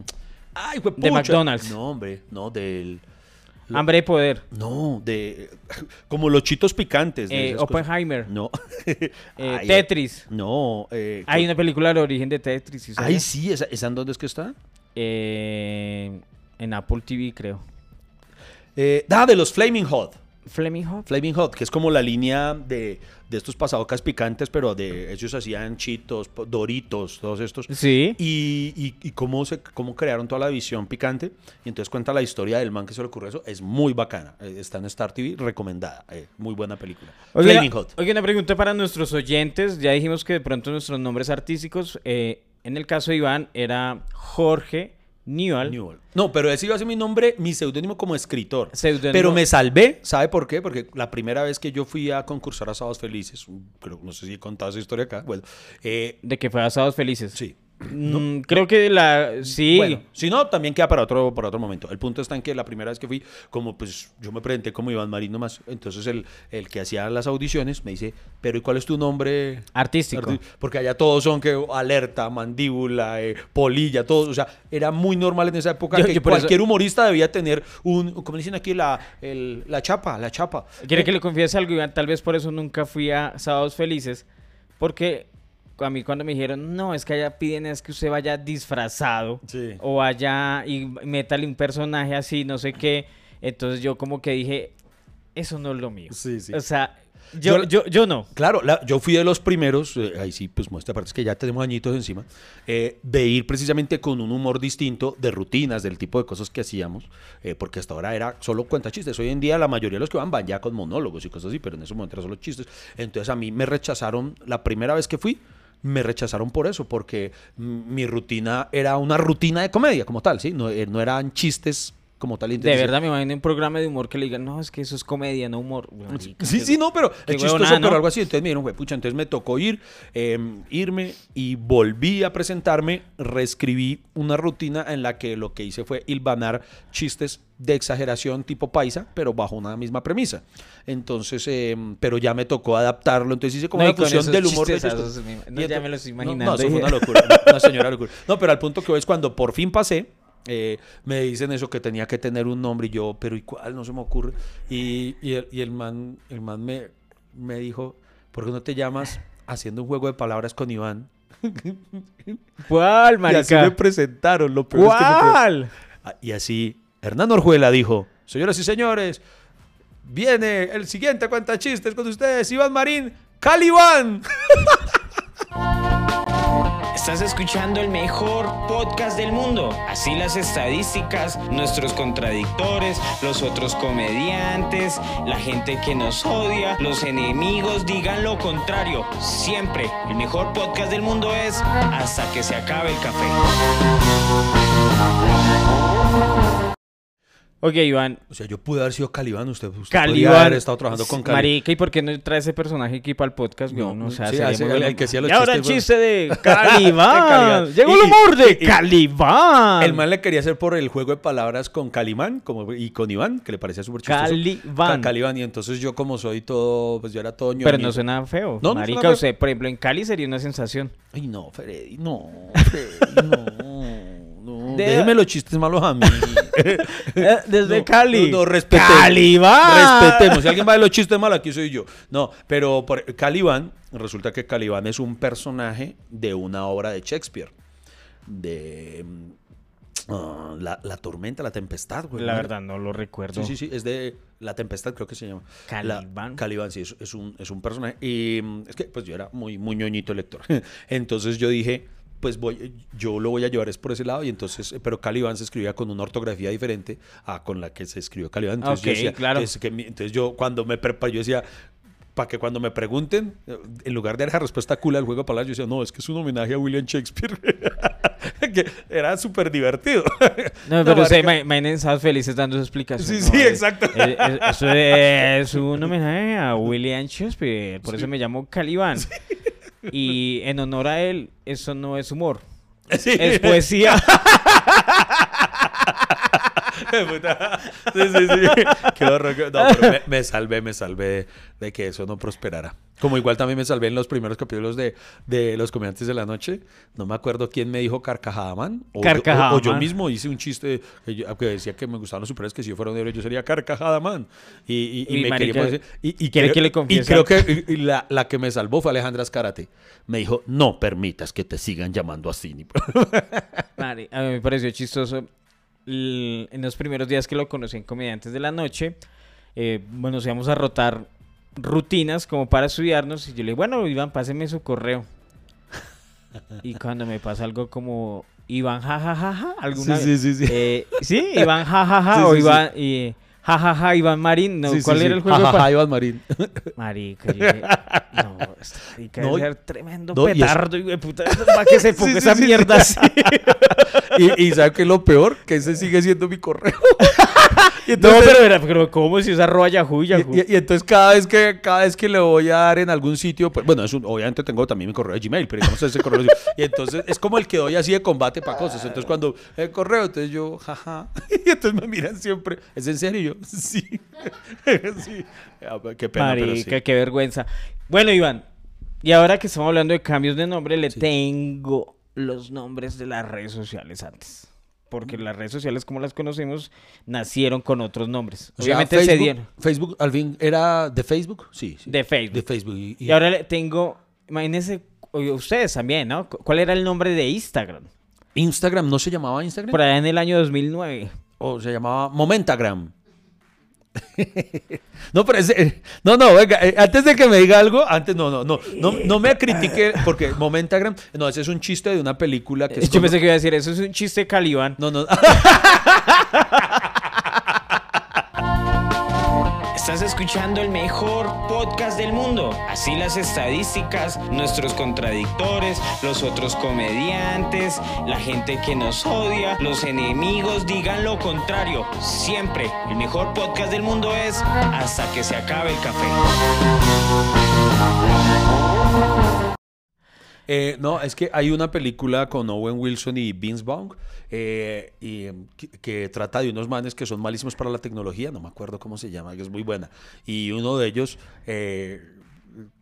Ay, fue De McDonald's. No, hombre, no, del. Hambre de poder. No, de. Como los chitos picantes. de Eh, cosas. Oppenheimer. No. Eh, Ay, Tetris. No. eh, Hay una película de origen de Tetris. ¿sí Ay, sí, ¿esa, esa en dónde es que está? En Apple TV, creo. Ah, de los Flaming Hot. Fleming Hot. Flaming Hot, que es como la línea de, de estos pasabocas picantes, pero de ellos hacían chitos, doritos, todos estos. Sí. Y, y- y cómo, se, cómo crearon toda la visión picante. Y entonces cuenta la historia del man que se le ocurrió eso. Es muy bacana. Eh, Está en Star TV, recomendada. Eh, muy buena película. Oiga, Flaming Hot. oiga, una pregunta para nuestros oyentes. Ya dijimos que de pronto nuestros nombres artísticos, eh, en el caso de Iván, era Jorge Newell. Newell. No, pero ese iba a ser mi nombre, mi seudónimo como escritor. Pero me salvé, ¿sabe por qué? Porque la primera vez que yo fui a concursar a Sábados Felices, creo, no sé si he contado esa historia acá, bueno, eh, De que fue Asados Felices. sí. Mm, creo que la. Sí. Bueno, si no, también queda para otro, para otro momento. El punto está en que la primera vez que fui, como pues yo me presenté como Iván Marín nomás, entonces el, el que hacía las audiciones me dice, pero ¿y cuál es tu nombre? Artístico. Arti- Porque allá todos son que alerta, mandíbula, eh, polilla, todos. O sea, era muy normal en esa época Yo- que yo por eso- cualquier humorista debía tener un, como dicen aquí, la, el- la chapa, la chapa. ¿Quiere que le confiese algo, Iván? Tal vez por eso nunca fui a Sábados Felices. Porque a mí cuando me dijeron, no, es que allá piden es que usted vaya disfrazado. Sí. O vaya y métale un personaje así, no sé qué. Entonces yo como que dije, eso no es lo mío. Sí, sí. O sea, yo, Yo- yo, no. Claro, la- yo fui de los primeros, eh, ahí sí, pues muestra aparte es que ya tenemos añitos encima, eh, de ir precisamente con un humor distinto, de rutinas, del tipo de cosas que hacíamos, eh, porque hasta ahora era solo cuenta chistes. Hoy en día la mayoría de los que van van ya con monólogos y cosas así, pero en ese momento eran solo chistes. Entonces a mí me rechazaron, la primera vez que fui, me rechazaron por eso, porque mi rutina era una rutina de comedia como tal, ¿sí? No, eh, no eran chistes como tal. De Entonces, verdad me imagino un programa de humor que le digan, no, es que eso es comedia, no humor. Marica, Sí, sí, no, pero es chistoso, ¿no? pero algo así. Entonces me dijeron, pucha, entonces me tocó ir, eh, irme y volví a presentarme, reescribí una rutina en la que lo que hice fue hilvanar chistes de exageración tipo paisa, pero bajo una misma premisa. Entonces, eh, pero ya me tocó adaptarlo, entonces hice como No, una fusión esos del humor de Y no, ya me lo estoy no. No, eso fue una locura, una señora locura. No, pero al punto que hoy es cuando por fin pasé, eh, me dicen eso que tenía que tener un nombre y yo, pero ¿y cuál? No se me ocurre. Y, y el, y el man, el man me, me dijo, ¿por qué no te llamas haciendo un juego de palabras con Iván? ¿Cuál, Y así me marica? presentaron. Lo peor es que me pre- ¿Cuál? Ah, Y así, Hernán Orjuela dijo, señoras y señores, viene el siguiente cuenta chistes con ustedes, Iván Marín, Calibán. Estás escuchando el mejor podcast del mundo. Así las estadísticas, nuestros contradictores, los otros comediantes, la gente que nos odia, los enemigos digan lo contrario. Siempre el mejor podcast del mundo es hasta que se acabe el café. Ok, Iván. O sea, yo pude haber sido Calibán, usted, usted Calibán. haber estado trabajando con Calibán. Marica, ¿y por qué no trae ese personaje aquí para el podcast, No, weón? O sea, sí, hace- bueno. el que hacía los Y ahora el chiste de Calibán. Llegó el humor de y- Calibán. El man le quería hacer por el juego de palabras con Calimán como, y con Iván, que le parecía súper chistoso. Calibán. Ca- Calibán. Y entonces yo como soy todo, pues yo era todo Pero no suena feo. No, no Marica, suena feo. usted, por ejemplo, en Cali sería una sensación. Ay, no, Freddy, no, Freddy, no. De- Déjeme los chistes malos a mí. Eh, Desde No, Cali. No, no, respetemos. Calibán. Respetemos. Si alguien va de los chistes malos, aquí soy yo. No, pero por, Calibán, resulta que Calibán es un personaje de una obra de Shakespeare. De mm, ah, la, la tormenta, la tempestad, güey. La verdad, no lo recuerdo. Sí, sí, sí, es de La Tempestad, creo que se llama. La- Calibán. Calibán, sí, es, es un, es un personaje. Y mm, es que pues yo era muy, muy ñoñito lector. Entonces yo dije, pues voy, yo lo voy a llevar es por ese lado. Y entonces, eh, pero Calibán se escribía con una ortografía diferente a con la que se escribió Calibán. Entonces, yo Ok, decía, claro. es que entonces yo cuando me preparé, yo decía, para que cuando me pregunten, eh, en lugar de dar la respuesta cool al juego de palabras, yo decía, no, es que es un homenaje a William Shakespeare. que era súper divertido. No, pero marica. imaginen esas felices dando su explicación. Sí, sí, eh, exacto. eh, Eso es un homenaje a William Shakespeare. Por eso me llamo Calibán. Y en honor a él, eso no es humor. Sí. Es poesía. Puta. Sí, sí, sí. Qué horror. No, pero me, me salvé, me salvé de, que eso no prosperara. Como igual también me salvé en los primeros capítulos de, de Los Comediantes de la Noche. No me acuerdo quién me dijo Carcajadaman. O, yo- o- o yo mismo hice un chiste que, yo- que decía que me gustaban los superhéroes, que si yo fuera un héroe yo sería Carcajadaman. Y, y, y Y, me quería poner- y, ¿quiere creo- que le Y creo que la, la que me salvó fue Alejandra Escarate. Me dijo, no permitas que te sigan llamando así. Mari, a mí me pareció chistoso en los primeros días que lo conocí en Comediantes de la Noche. eh, bueno, nos íbamos a rotar rutinas como para estudiarnos. Y yo le dije, bueno, Iván, páseme su correo. Y cuando me pasa algo como Iván jajajaja, alguna Sí, sí, sí, sí. eh, sí, Iván jajaja Sí, o sí, sí. Iván y jajaja Iván Marín, no, Sí, sí, ¿cuál sí. era el juego? Ja, ja, ja, Iván Marín. Marica, yo dije, no, esta marica No, y- ser tremendo no, y petardo, y puta, para que se ponga Sí, sí, esa sí, sí. mierda así. y, y ¿sabe qué es lo peor? Que ese sigue siendo mi correo. y No, entonces, pero, era- pero ¿cómo si es arroba Yahoo, y, Yahoo? y- y entonces cada vez que cada vez que le voy a dar en algún sitio, pues, bueno, es un- obviamente tengo también mi correo de Gmail, pero digamos ese correo. y entonces es como el que doy así de combate para cosas. Entonces cuando el correo, entonces yo, jaja. Y entonces me miran siempre, ¿es en serio? Yo, sí. sí. Ah, pues, Qué pena, pero sí. Marica, qué vergüenza. Bueno, Iván, y ahora que estamos hablando de cambios de nombre, le tengo los nombres de las redes sociales antes. Porque las redes sociales, como las conocemos, nacieron con otros nombres. O sea, Obviamente se Facebook, dieron. Facebook, al fin, ¿era de Facebook? Sí. sí. De Facebook. De Facebook. Y, y- Y ahora le tengo, imagínense, ustedes también, ¿no? Cu- ¿Cuál era el nombre de Instagram? Instagram, ¿no se llamaba Instagram? Por allá en el año 2009. O se llamaba Momentagram. no, pero ese- eh, no, no, venga, eh, antes de que me diga algo, antes no, no, no, no, no me critique porque Momentagram, no, ese es un chiste de una película que es Yo como- pensé que iba a decir, eso es un chiste calibán. no, no, Estás escuchando el mejor podcast del mundo. Así las estadísticas, nuestros contradictores, los otros comediantes, la gente que nos odia, los enemigos digan lo contrario. Siempre el mejor podcast del mundo es hasta que se acabe el café. Eh, no, es que hay una película con Owen Wilson y Vince Vaughn eh, y, em, que, trata de unos manes que son malísimos para la tecnología, no me acuerdo cómo se llama, que es muy buena. Y uno de ellos eh,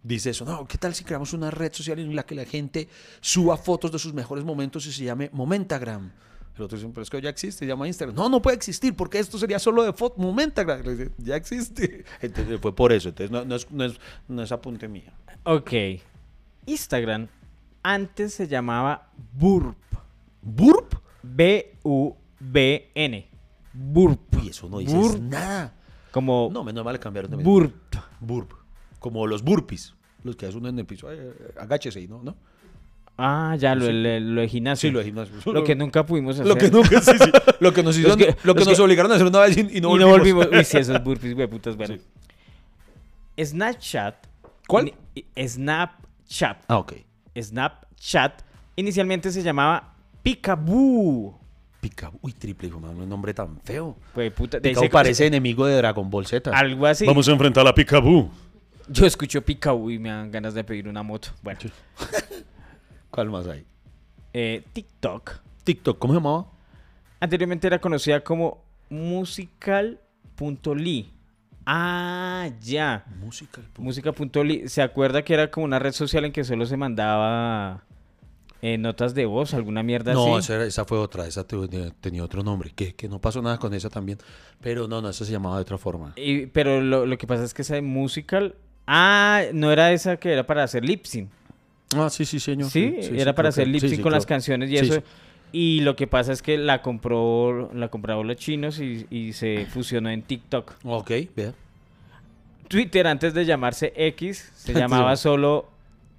dice eso, no, ¿qué tal si creamos una red social en la que la gente suba fotos de sus mejores momentos y se llame Momentagram? El otro dice, pero es que ya existe, se llama Instagram. No, no puede existir porque esto sería solo de foto, Momentagram. Ya existe. Entonces fue por eso, entonces no, no es, no, es, no es apunte mío. Ok. Instagram antes se llamaba Burp. ¿Burp? B-U-B-N. Burp. Y eso no dices Burp. nada. Como No, menos mal cambiaron de Burp. Burp. Como los burpees. Los que hace uno en el piso. Ay, eh, agáchese ¿no? ¿No? Ah, ya, lo, lo de gimnasio. Sí, lo de gimnasio. Lo que nunca pudimos hacer. Lo que nunca, sí, sí. Lo que nos, hicieron- que- lo que nos que- obligaron a hacer una vez y, y Y no no volvimos. volvimos. Uy, sí, esos burpees, güey, putas, bueno. Snapchat. ¿Cuál? Snapchat. Ah, ok. Snapchat. Inicialmente se llamaba Picaboo. Pica. Uy, triple, hijo, un nombre tan feo. Puta. de Picaboo ese- parece enemigo de Dragon Ball Z. Algo así. Vamos a enfrentar a Picaboo. Yo escucho Picaboo y me dan ganas de pedir una moto. Bueno. ¿Cuál más hay? eh, TikTok. TikTok, ¿cómo se llamaba? Anteriormente era conocida como musical.ly. Ah, ya. Musical. Música.ly. ¿Se acuerda que era como una red social en que solo se mandaba eh, notas de voz, alguna mierda No, así? esa, era- esa fue otra, esa te- tenía otro nombre, que, que no pasó nada con esa también. Pero no, no, esa se llamaba de otra forma. Y- pero lo, lo que pasa es que esa de musical. Ah, no era esa que era para hacer lip sync. Ah, sí, sí, señor. Sí, era para hacer lip sync con las canciones y Sí, eso. Y lo que pasa es que la compró, la compraron los chinos y, y se fusionó en TikTok. Ok, vea. Twitter, antes de llamarse X, se llamaba solo.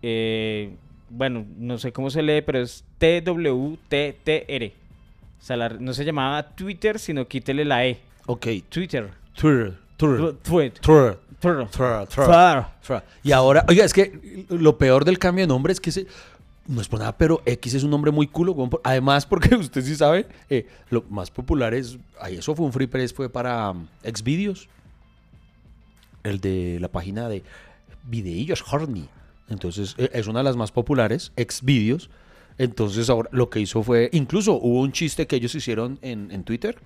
eh, bueno, no sé cómo se lee, pero es TWTTR. O sea, la- no se llamaba Twitter, sino quítele la E. Ok. Twitter. Twitter, Twitter, Twitter. Twitter, Twitter. Twitter, Twitter. Twitter. Y ahora, oiga, es que lo peor del cambio de nombre es que se, no es por nada, pero X es un nombre muy culo. por- Además, porque usted sí sabe, eh, lo más popular es, ahí eso fue un free press, fue para um, Xvideos. El de la página de Videillos Horny. Entonces, eh, es una de las más populares, Xvideos. Entonces, ahora lo que hizo fue, incluso hubo un chiste que ellos hicieron en, en Twitter,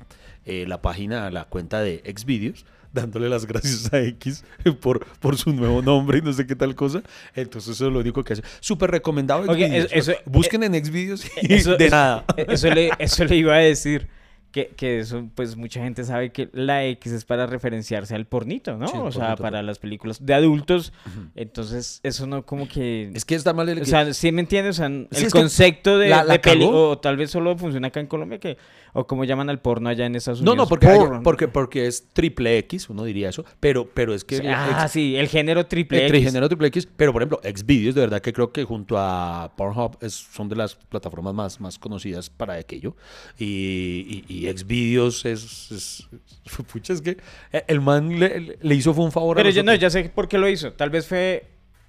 eh, la página, la cuenta de Xvideos, dándole las gracias a X por, por su nuevo nombre y no sé qué tal cosa. Entonces, eso es lo único que hace. Súper recomendado eso- eso- Busquen en Xvideos y Eso, de nada. Eso le, eso le iba a decir. Que, que eso, pues mucha gente sabe que la X es para referenciarse al pornito, ¿no? Sí, el o sea, para las películas de adultos. Entonces, eso no como que... Es que está mal el O sea, sí me entiendes, o sea, el concepto de, la- la de peli, o tal vez solo funciona acá en Colombia, que o como llaman al porno allá en Estados No, Unidos. no, porque, hay- porn. porque, porque es triple X, uno diría eso, pero, pero es que... ah, ex- sí, el género triple el X. género triple X, pero por ejemplo, Xvideos, de verdad que creo que junto a Pornhub es, son de las plataformas más, más conocidas para aquello. Y, y, y Xvideos es, es- Pucha, es que el man le, le hizo fue un favor a Pero yo no, ya sé por qué lo hizo. Tal vez fue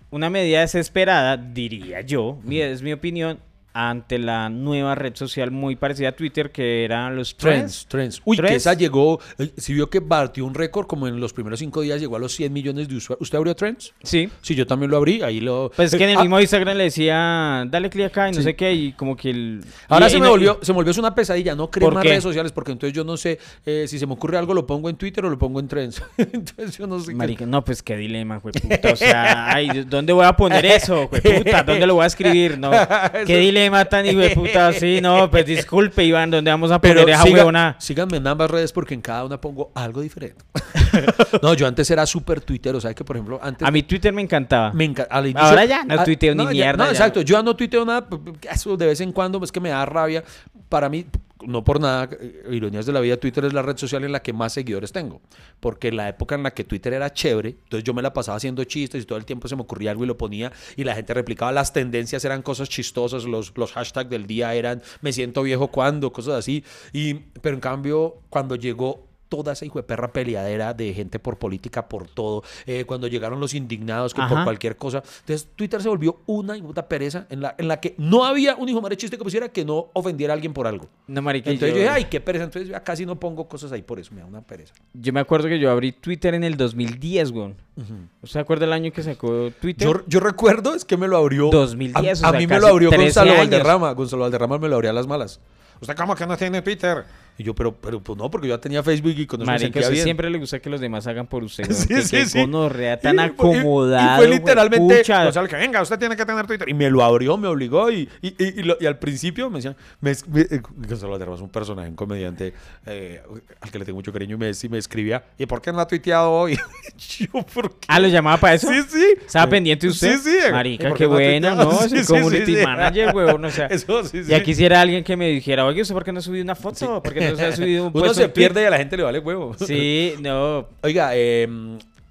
una medida desesperada, diría yo, mi- es mi opinión, ante la nueva red social muy parecida a Twitter, que eran los Trends, trends. trends. Uy, que esa llegó, eh, si vio que batió un récord como en los primeros cinco días, llegó a los 100 millones de usuarios. ¿Usted abrió Trends? Sí. Sí, yo también lo abrí, ahí lo... Pues es que en el Ah, mismo Instagram le decía, dale clic acá y no Sí. sé qué, y como que el... Ahora y- se y me no- volvió, se me volvió una pesadilla, no creo ¿Por más qué? redes sociales porque entonces yo no sé eh, si se me ocurre algo lo pongo en Twitter o lo pongo en Trends. entonces yo no sé. qué- no, pues qué dilema, puta. O sea, ay, ¿dónde voy a poner eso, puta? ¿Dónde lo voy a escribir? No. Qué dilema tan puta. Sí, no, pues disculpe, Iván, ¿dónde vamos a poner Pero esa siga- huevona? síganme en ambas redes porque en cada una pongo algo diferente. no, yo antes era súper tuitero, ¿sabes? Que por ejemplo, antes A mí Twitter me encantaba. me enca- al inicio- Ahora ya no a- tuiteo ni ya- mierda, No, ya exacto. Yo no tuiteo nada. Eso de vez en cuando es que me da rabia. Para mí, no por nada, eh, ironías de la vida, Twitter es la red social en la que más seguidores tengo. Porque en la época en la que Twitter era chévere, entonces yo me la pasaba haciendo chistes y todo el tiempo se me ocurría algo y lo ponía y la gente replicaba. Las tendencias eran cosas chistosas, los, los hashtags del día eran me siento viejo cuando, cosas así. Y, pero en cambio, cuando llegó toda esa hijo de perra peleadera de gente por política, por todo, eh, cuando llegaron los indignados que por cualquier cosa. Entonces Twitter se volvió una y puta pereza en la, en la que no había un hijo de madre chiste que pusiera que no ofendiera a alguien por algo. No, marica, Entonces yo, yo dije, ay, qué pereza. Entonces ya casi no pongo cosas ahí por eso, me da una pereza. yo me acuerdo que yo abrí Twitter en el 2010, güey. ¿Usted se acuerda el año que sacó Twitter? Yo, yo recuerdo es que me lo abrió. 2010, A, o a sea, mí me lo abrió 13 Gonzalo años. Valderrama. Gonzalo Valderrama me lo abría a las malas. ¿Usted cómo que no tiene Twitter? Y yo, pero, pero pues no, porque yo ya tenía Facebook y con eso me Marica, sentía usted bien. siempre le gusta que los demás hagan por usted. Sí. Que- sí, sí. gonorrea tan Y- y- acomodado. Y, fue literalmente, huepucha. Gonzalo, que venga, usted tiene que tener Twitter. Y me lo abrió, me obligó. Y, y, lo- y al principio me decían, me, me- eh, Gonzalo es un personaje, un comediante eh, al que le tengo mucho cariño. Y me, me escribía, ¿y por qué no ha tuiteado hoy? yo, ¿por qué? Ah, ¿lo llamaba para eso? Sí, sí. ¿Estaba pendiente usted? Sí, sí. ¿Y Marica, qué no tuiteado? ¿no? Sí, community manager, weón. O sea, Eso sí, sí. ya quisiera alguien que me dijera, oye, ¿usted por qué no subido una foto? ¿Por qué no se ha subido un Uno se en Twitter?" pierde y a la gente le vale huevo. Sí, no. Oiga, eh,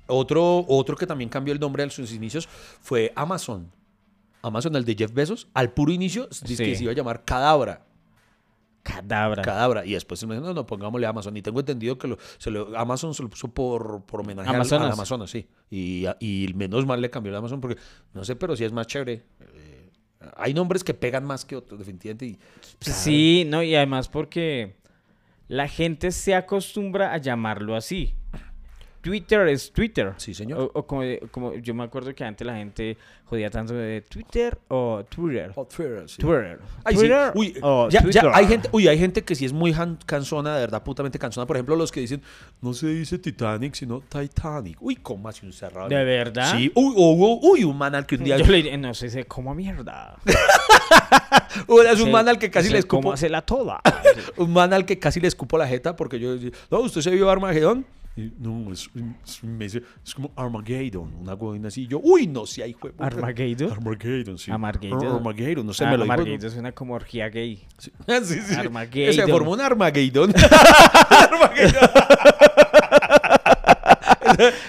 otro, otro que también cambió el nombre a sus inicios fue Amazon. Amazon, el de Jeff Bezos, al puro inicio dice que se iba a llamar Cadabra. Cadabra. Cadabra. Y después me dijo, no, no, pongámosle Amazon. Y tengo entendido que lo, se lo- Amazon se lo puso por, por homenaje Amazonas. al Amazonas, sí. Y, y menos mal le cambió el Amazon porque, no sé, pero sí es más chévere. Eh, hay nombres que pegan más que otros, definitivamente. Y, Sí, no, y además porque la gente se acostumbra a llamarlo así. Twitter es Twitter. Sí, señor. O, o como, como yo me acuerdo que antes la gente jodía tanto de Twitter o Twitter. Oh, Twitter, sí. Twitter. Ay, sí. Twitter Uy, o ya, ya hay gente, uy, hay gente que sí es muy cansona, de verdad, putamente cansona. Por ejemplo, los que dicen, no se dice Titanic, sino Titanic. Uy, ¿cómo así un cerrado? ¿De verdad? Sí. Uy, uy, uy, un man al que un día... Yo le no sé, cómo mierda. Uy, es un Sí, man al que casi sé le escupo... ¿Cómo hace la toda? Un man al que casi le escupo la jeta porque yo decía, no, ¿usted se vio Armagedón? Y, no, es, es- me dice, es como Armageddon, una huevona así. Y yo, uy, no, sí, hay juego. ¿Armageddon? Armageddon, sí. Armageddon. Armageddon, no sé, Ah, me lo dijo. Armageddon suena como orgía gay. Sí, sí, sí. Armageddon. Se formó un Armageddon. Armageddon.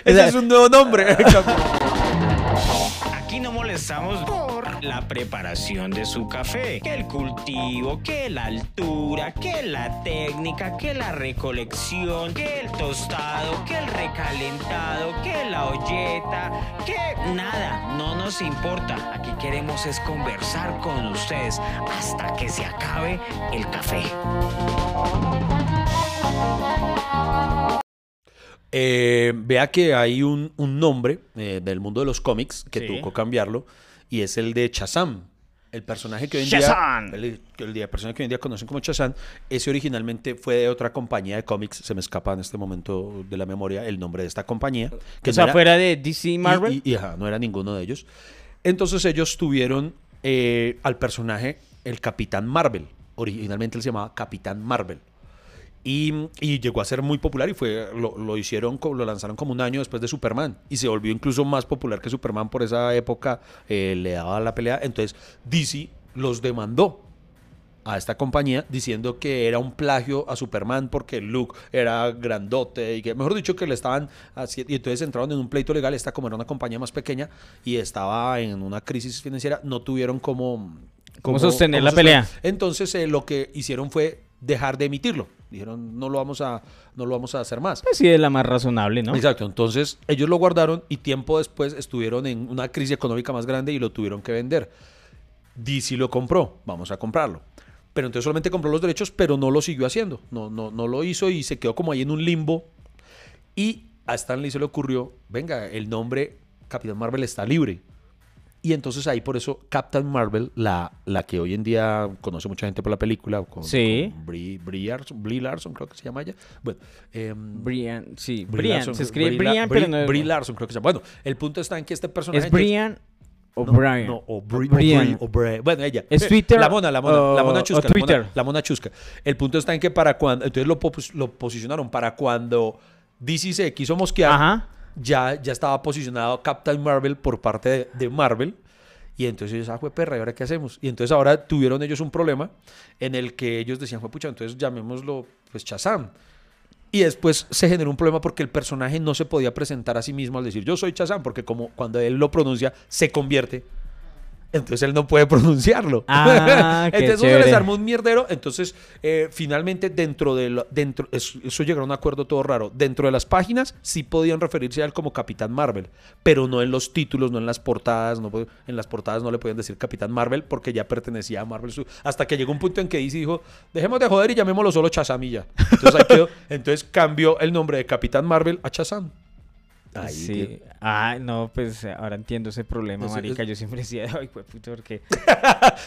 ese es un nuevo nombre. Molestamos por la preparación de su café, que el cultivo, que la altura, que la técnica, que la recolección, que el tostado, que el recalentado, que la olleta, que nada, no nos importa. Aquí queremos es conversar con ustedes hasta que se acabe el café. Eh, vea que hay un, un nombre eh, del mundo de los cómics que Sí. tuvo que cambiarlo y es el de Shazam. El personaje que hoy en Shazam. día, el, el día- personaje que hoy en día conocen como Shazam, ese originalmente fue de otra compañía de cómics. Se me escapa en este momento de la memoria el nombre de esta compañía. Que o no sea, era- fuera de DC y- Marvel. Y, y, ajá, no era ninguno de ellos. Entonces ellos tuvieron eh, al personaje el Capitán Marvel. Originalmente él se llamaba Capitán Marvel. Y, y llegó a ser muy popular y fue lo, lo hicieron, lo lanzaron como un año después de Superman. Y se volvió incluso más popular que Superman por esa época. eh, le daba la pelea. Entonces DC los demandó a esta compañía diciendo que era un plagio a Superman porque Luke era grandote y que, mejor dicho, que le estaban haciendo. Y entonces entraron en un pleito legal. Esta, como era una compañía más pequeña y estaba en una crisis financiera, no tuvieron como. ¿Cómo sostener la pelea? Entonces, eh, lo que hicieron fue dejar de emitirlo. Dijeron, no lo vamos a, no lo vamos a hacer más. Pues sí, es la más razonable, ¿no? Exacto, entonces ellos lo guardaron y tiempo después estuvieron en una crisis económica más grande y lo tuvieron que vender. DC lo compró, vamos a comprarlo. Pero entonces solamente compró los derechos, pero no lo siguió haciendo. No, no, no lo hizo y se quedó como ahí en un limbo. Y a Stan Lee se le ocurrió, venga, el nombre Capitán Marvel está libre. Y entonces ahí por eso Captain Marvel, la, la que hoy en día conoce mucha gente por la película, con, Sí. con Brie, Brie Larson, Brie Larson, creo que se llama ella. Bueno, em, Brian, sí, Brie Brian. Larson, Se escribe Brian, pero no es. Brie Larson, creo que se llama. Bueno, el punto está en que este personaje. ¿Es Brian o no, Brian? No, o Brie, Brian. o Brie, o Brie. Bueno, ella. ¿Es Twitter La mona, la mona, la mona chusca. la mona- Twitter? La mona, chusca. El punto está en que para cuando. Entonces lo posicionaron para cuando DC se quiso mosquear. Ajá. Ya, ya estaba posicionado Captain Marvel por parte de, Marvel. Y entonces ellos, ah, fue perra, ¿y ahora qué hacemos? Y entonces ahora tuvieron ellos un problema en el que ellos decían, fue pucha, entonces llamémoslo, pues, Shazam. Y después se generó un problema porque el personaje no se podía presentar a sí mismo al decir, yo soy Shazam, porque como cuando él lo pronuncia, se convierte. Entonces él no puede pronunciarlo. Ah, entonces se les armó un mierdero. Entonces, eh, finalmente, dentro de lo- dentro, eso, eso llegaron a un acuerdo todo raro. Dentro de las páginas sí podían referirse a él como Capitán Marvel, pero no en los títulos, no en las portadas. No, en las portadas no le podían decir Capitán Marvel porque ya pertenecía a Marvel. Hasta que llegó un punto en que DC dijo, dejemos de joder y llamémoslo solo ya. Entonces ahí quedó. Entonces cambió el nombre de Capitán Marvel a Shazam. Ahí Sí. Ah, no, pues ahora entiendo ese problema, marica. es- Yo siempre decía, ay, pues puto, ¿por qué? Sí,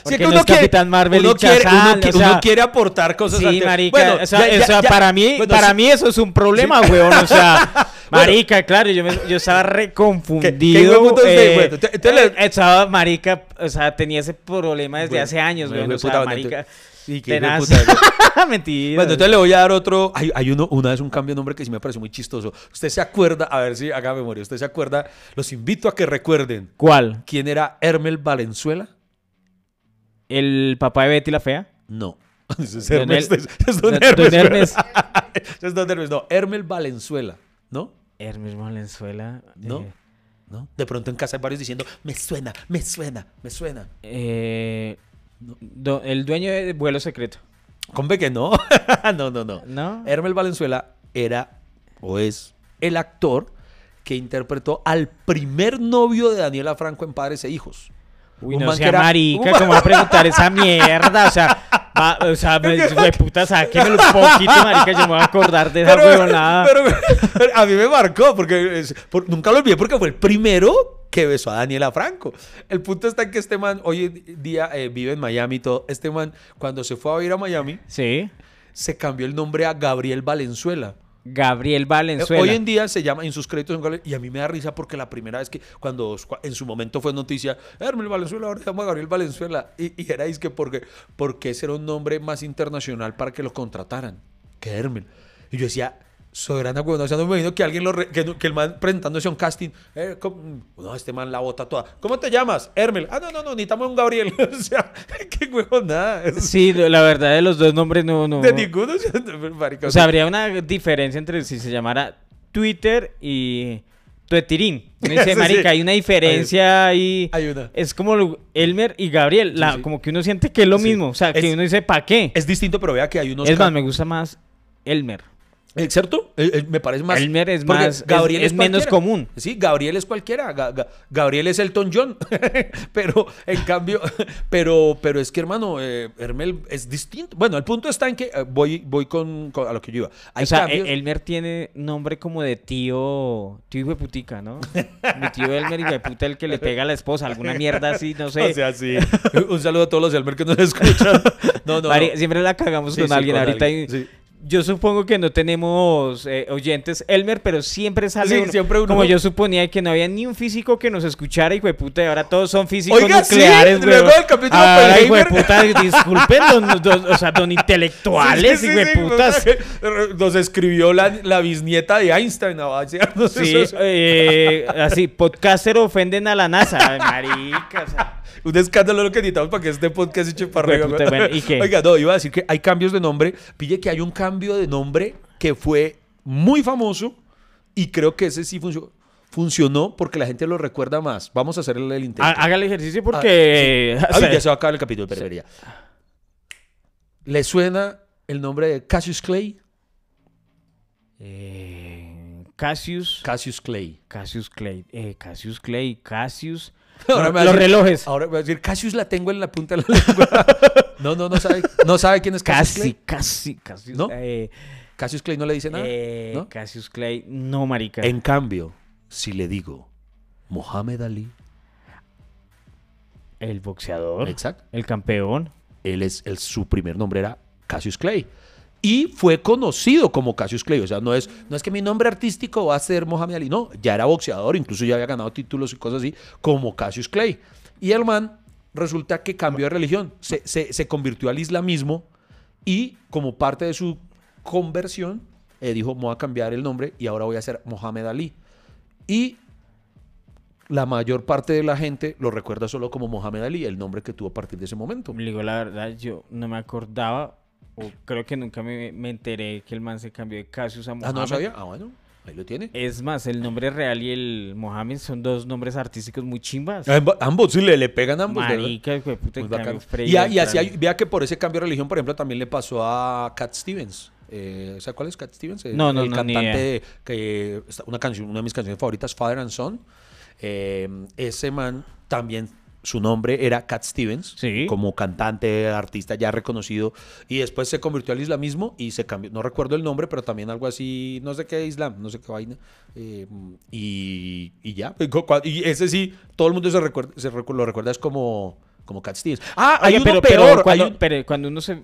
Porque que no uno es quiere- Capitán Marvel uno y quiere, Shazam, uno, qui- o sea- uno quiere aportar cosas Sí, marica. Bueno, o sea, ya- o sea, ya- ya. para mí, Bueno, para sí. mí eso es un problema, weón. O sea, marica, claro, yo, me, yo estaba ¿Qué- qué reconfundido. huevo entonces? eh, Bueno, eh, estaba, marica, o sea, tenía ese problema desde Bueno, hace años, bueno, weón. O sea, bueno, marica, sí, qué tenaz. puta, Mentira. Bueno, entonces le voy a dar otro. Hay, hay uno, una vez un cambio de nombre que sí me pareció muy chistoso. Usted se acuerda, a ver si haga memoria. Usted se acuerda, los invito a que recuerden ¿Cuál? quién era Hermel Valenzuela. ¿El papá de Betty la Fea? No. Ese es Don Hermes. El- es Don Don Hermes. Es Don Hermes. No, Hermel Valenzuela. ¿No? Hermes Valenzuela. No. eh, ¿No? De pronto en casa hay varios diciendo, me suena, me suena, me suena. eh, do- el dueño de Vuelo Secreto. Combe que no. no, no, no. ¿No? Hermel Valenzuela era o es el actor que interpretó al primer novio de Daniela Franco en Padres e Hijos. Uy, Un no sea era- marica, ¿cómo va a preguntar esa mierda? O sea, va- o sea, me, de puta, sáquemelo un poquito, marica, yo me voy a acordar de esa huevonada. pero- pero a mí me marcó porque es- por- nunca lo olvidé porque fue el primero que besó a Daniela Franco. El punto está en que este man hoy en día eh, vive en Miami y todo. Este man, cuando se fue a ir a Miami, Sí. se cambió el nombre a Gabriel Valenzuela. Gabriel Valenzuela. Hoy en día se llama en sus créditos Gabriel, y a mí me da risa porque la primera vez que cuando en su momento fue noticia Hermel Valenzuela ahora se llama Gabriel Valenzuela y, y era es que porque porque ese era un nombre más internacional para que lo contrataran que Hermel y yo decía soberana huevona, o sea no me imagino que alguien lo re- que, el man presentándose a un casting eh, no este man la bota toda ¿cómo te llamas? Hermel ah no no no necesitamos un Gabriel o sea qué huevona es Sí, la verdad de los dos nombres no... no de ninguno o sea, marica, o sea, habría una diferencia entre si se llamara Twitter y Tuetirín. Uno dice, sí. marica, hay una diferencia ahí. hay una. Es como Elmer y Gabriel. la- sí. Como que uno siente que es lo mismo. O sea, que uno dice, ¿para qué? es distinto pero vea que hay unos Es más, me gusta más Elmer. Eh, ¿Cierto? Eh, eh, me parece más. Elmer es más- es- es menos común. Sí, Gabriel es cualquiera. Ga- Ga- Gabriel es Elton John. pero, en cambio, pero, pero es que, hermano, eh, Hermel es distinto. Bueno, el punto está en que eh, voy, voy con, con- a lo que yo iba. Hay o sea, cambios- E- Elmer tiene nombre como de tío. Tío hijo de putica, ¿no? Mi tío Elmer, hijo de puta, el que le pega a la esposa. Alguna mierda así, no sé. O sea, sí. Un saludo a todos los Elmer que nos escuchan. No, no. Siempre la cagamos Sí, con sí, alguien. con Ahorita alguien, hay- sí. Yo supongo que no tenemos eh, oyentes Elmer, pero siempre sale Sí, uno. siempre uno. Como yo suponía que no había ni un físico que nos escuchara, hijo de puta, y ahora todos son físicos Oiga, sí, nucleares, luego weón. del capítulo Ahora, hijo de puta, disculpen, don- don- o sea, don intelectuales, Sí, sí, hijo de sí, putas. Nos escribió la, la bisnieta de Einstein. ¿no? Sí, eh, así, podcaster ofenden a la NASA, marica, o sea. Un escándalo lo que necesitamos para que este podcast eche para arriba. Bueno, ¿y qué? Oiga, no, iba a decir que hay cambios de nombre. Pille que hay un cambio de nombre que fue muy famoso y creo que ese sí funcionó. Funcionó porque la gente lo recuerda más. Vamos a hacer el, intento. Haga el ejercicio porque... Ah, o Ay, sea, ya se va a acabar el capítulo, pero ya. ¿Le suena el nombre de Cassius Clay? eh, Cassius... Cassius Clay. Cassius Clay. Eh, Cassius Clay. Cassius... Ahora me los decir- relojes. Ahora me va a decir, Cassius la tengo en la punta de la lengua. no, no, no sabe, no sabe quién es Cassius Casi, Clay. casi, Cassius... ¿No? eh, Cassius Clay no le dice nada. eh, ¿no? Cassius Clay. No, marica. En cambio, si le digo Mohamed Ali, El boxeador. exacto, El campeón. él es, el- su primer nombre era Cassius Clay. Y fue conocido como Cassius Clay. O sea, no es, no es que mi nombre artístico va a ser Mohamed Ali. No, ya era boxeador, incluso ya había ganado títulos y cosas así, como Cassius Clay. Y el man resulta que cambió de religión. Se, se- convirtió al islamismo y como parte de su conversión, eh, dijo, voy a cambiar el nombre y ahora voy a ser Mohamed Ali. Y la mayor parte de la gente lo recuerda solo como Mohamed Ali, el nombre que tuvo a partir de ese momento. Le digo la verdad, yo no me acordaba. O creo que nunca me, me enteré que el man se cambió de Cassius a Ah, Mohamed. no sabía. Ah, bueno, ahí lo tiene. Es más, el nombre real y el Mohamed son dos nombres artísticos muy chimbas. Amb- ambos, sí, le, le pegan ambos. ¿verdad? Marica, de puta, Y, a- y así hay- vea que por ese cambio de religión, por ejemplo, también le pasó a Cat Stevens. Eh, ¿Sabe cuál es Cat Stevens? Eh, No, no, el no, cantante de- que una canción, una de mis canciones favoritas, Father and Son. Eh, ese man también su nombre era Cat Stevens, Sí. como cantante, artista ya reconocido, y después se convirtió al islamismo y se cambió, no recuerdo el nombre, pero también algo así, no sé qué islam, no sé qué vaina, eh, y, y ya, y ese sí, todo el mundo se, recuerda, se recu- lo recuerda es como, como Cat Stevens. Ah, hay Oiga, uno pero, peor, hay cuando, un- pero cuando uno se,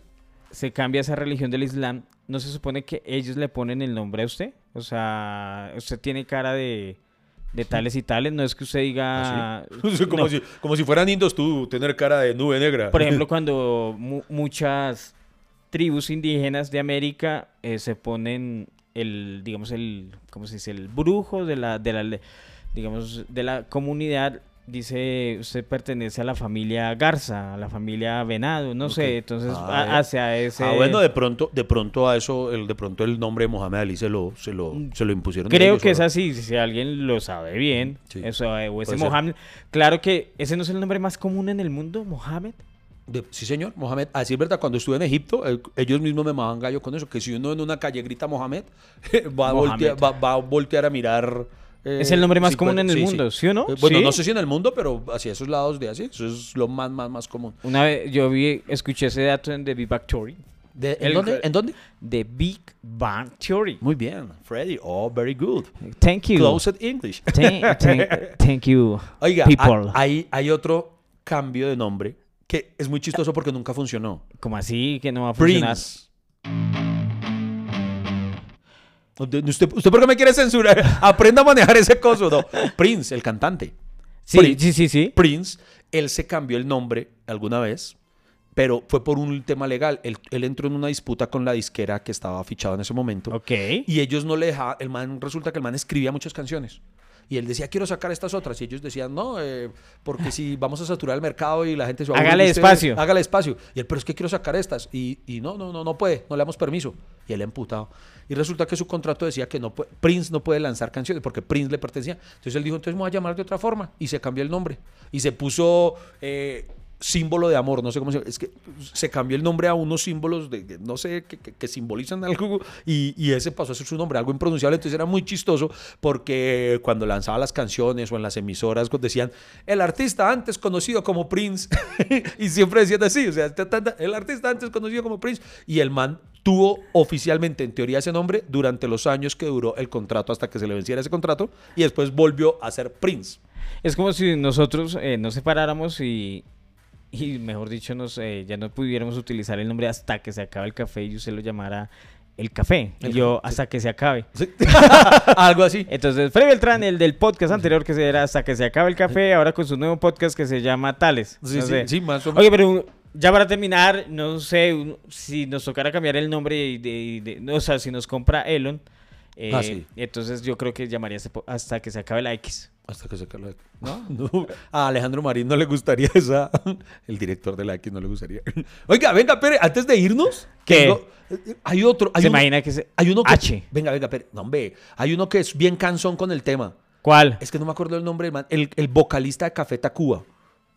se cambia esa religión del Islam, ¿no se supone que ellos le ponen el nombre a usted? O sea, usted tiene cara de, de tales y tales, no es que usted diga... como, No. si, como si fueran indos tú tener cara de nube negra. Por ejemplo, cuando mu- muchas tribus indígenas de América eh, se ponen el, digamos, el, ¿cómo se dice? El brujo de la, de la, digamos, de la comunidad, dice, usted pertenece a la familia Garza, a la familia Venado, no sé, entonces Ah, a- ya. hacia ese... Ah, bueno, de pronto, de pronto a eso, el, de pronto el nombre de Mohamed Ali se lo, se lo, se lo impusieron. Creo que es así, si alguien lo sabe bien, Sí, eso, eh, o ese ser. Mohammed, claro que ese no es el nombre más común en el mundo, Mohammed. De- sí, señor, Mohamed. Así es verdad, cuando estuve en Egipto, eh, ellos mismos me mamaban gallo con eso, que si uno en una calle grita Mohamed, va a, Mohamed. voltear, va, va a voltear a mirar. Eh, Es el nombre más común en el sí, mundo, ¿sí o no? Eh, bueno, ¿Sí? no sé si en el mundo, pero hacia esos lados de así, eso es lo más, más, más común. Una vez yo vi, escuché ese dato en The Big Bang Theory. De- ¿en, El- dónde? ¿En dónde? The Big Bang Theory. Muy bien, Freddy. Oh, very good. Thank you. Closed English. Thank, thank- thank you. Oiga, people. ha- hay, hay otro cambio de nombre que es muy chistoso porque nunca funcionó. ¿Cómo así que no va a funcionar? Prince. ¿Usted, ¿Usted por qué me quiere censurar? Aprenda a manejar ese coso. No. Prince, el cantante. Sí, Prince. sí, sí, sí. Prince, él se cambió el nombre alguna vez, pero fue por un tema legal. Él, él entró en una disputa con la disquera que estaba fichado en ese momento. Ok. Y ellos no le dejaban, el man, resulta que el man escribía muchas canciones. Y él decía, quiero sacar estas otras. Y ellos decían, no, eh, porque si vamos a saturar el mercado y la gente se va a Hágale espacio. Hágale espacio. Y él, pero es que quiero sacar estas. Y, y no, no, no, no puede, no le damos permiso. Y él emputado. Y resulta que su contrato decía que no puede- Prince no puede lanzar canciones porque Prince le pertenecía. Entonces él dijo, entonces me voy a llamar de otra forma. Y se cambió el nombre. Y se puso eh, símbolo de amor. No sé cómo se Es que se cambió el nombre a unos símbolos de, no sé, que, que- simbolizan algo. Y, y ese pasó a ser su nombre, algo impronunciable. Entonces era muy chistoso porque cuando lanzaba las canciones o en las emisoras decían, el artista antes conocido como Prince. y siempre decían así, o sea, el artista antes conocido como Prince. Y el man tuvo oficialmente, en teoría, ese nombre durante los años que duró el contrato hasta que se le venciera ese contrato. Y después volvió a ser Prince. Es como si nosotros eh, nos separáramos y, y mejor dicho, nos, eh, ya no pudiéramos utilizar el nombre hasta que se acabe el café y usted lo llamara el café. Y yo, café, hasta que se acabe. Sí. Algo así. Entonces, Freddy Beltrán, el del podcast anterior que se era Hasta que se acabe el café, ahora con su nuevo podcast que se llama Tales. Sí, No sí, sé. sí, más o menos. Oye, pero ya para terminar, no sé un- si nos tocara cambiar el nombre y de, y de- no, o sea, si nos compra Elon, eh, Ah, sí. entonces yo creo que llamaría hasta que se acabe la X. Hasta que se caló. No, no. A Alejandro Marín no le gustaría esa. El director de la X no le gustaría. Oiga, venga, Pere, antes de irnos. ¿Qué? tengo- hay otro. Hay ¿Se uno, imagina que se... Hay uno que. H. Venga, venga, Pere. No, hombre. Hay uno que es bien cansón con el tema. ¿Cuál? Es que no me acuerdo el nombre del man. El, el vocalista de Café Tacuba.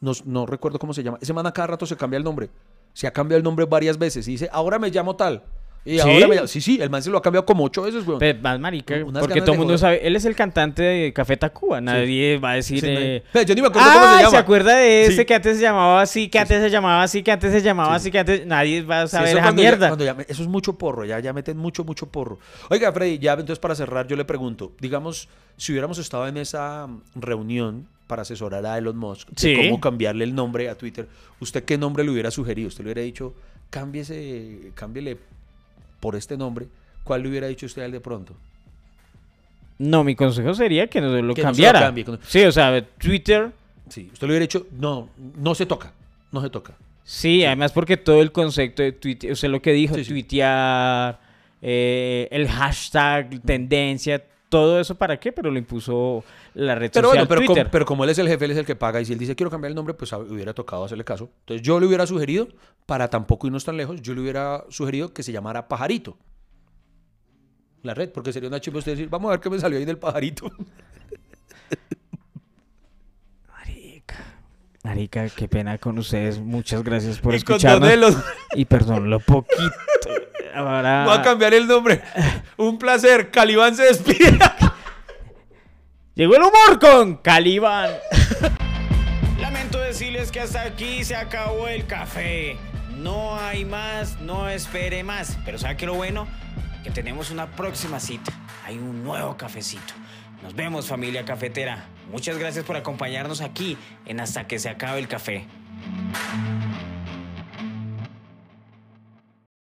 No, no recuerdo cómo se llama. Ese man a cada rato se cambia el nombre. Se ha cambiado el nombre varias veces. Y dice, ahora me llamo tal. Y ¿Sí? ahora me llamo- Sí, sí, el man se lo ha cambiado como ocho veces, weón. Pero más marica, Unas porque todo el mundo sabe, él es el cantante de Café Tacuba, nadie va a decir... Sí, no hay- eh, Yo ni me acuerdo ah, cómo se llama. acuerda de ese que antes se llamaba así, que antes se llamaba así, que antes se llamaba así, que antes... Nadie va a saber esa ya- mierda. ya me- eso es mucho porro, ya, ya meten mucho, mucho porro. Oiga, Freddy, ya entonces para cerrar, yo le pregunto, digamos, si hubiéramos estado en esa reunión para asesorar a Elon Musk de cómo cambiarle el nombre a Twitter, ¿usted qué nombre le hubiera sugerido? ¿Usted le hubiera dicho, cámbiese, cámbiele por este nombre? ¿Cuál le hubiera dicho usted a él de pronto? No, mi consejo sería que no lo Que no se lo cambiara. cambie, Sí, o sea, Twitter... Sí, usted le hubiera dicho, no, no se toca, no se toca. Sí, además porque todo el concepto de Twitter, o sea, lo que dijo, Sí, sí. tuitear, eh, el hashtag, tendencia, todo eso para qué, pero lo impuso la red Pero social bueno, pero, Twitter. pero como él es el jefe, él es el que paga. Y si él dice quiero cambiar el nombre, pues ah, hubiera tocado hacerle caso. Entonces yo le hubiera sugerido, para tampoco irnos tan lejos, yo le hubiera sugerido que se llamara Pajarito. La red, porque sería una chimba usted decir, vamos a ver qué me salió ahí del pajarito. Marica, marica, qué pena con ustedes. Muchas gracias por y escucharnos. Y perdón, lo poquito. Ahora... voy a cambiar el nombre. Un placer. Calibán se despide. Llegó el humor con Caliban. Lamento decirles que hasta aquí se acabó el café. No hay más, no espere más. Pero ¿sabe qué lo bueno? Que tenemos una próxima cita. Hay un nuevo cafecito. Nos vemos familia cafetera. Muchas gracias por acompañarnos aquí en Hasta que se acabe el café.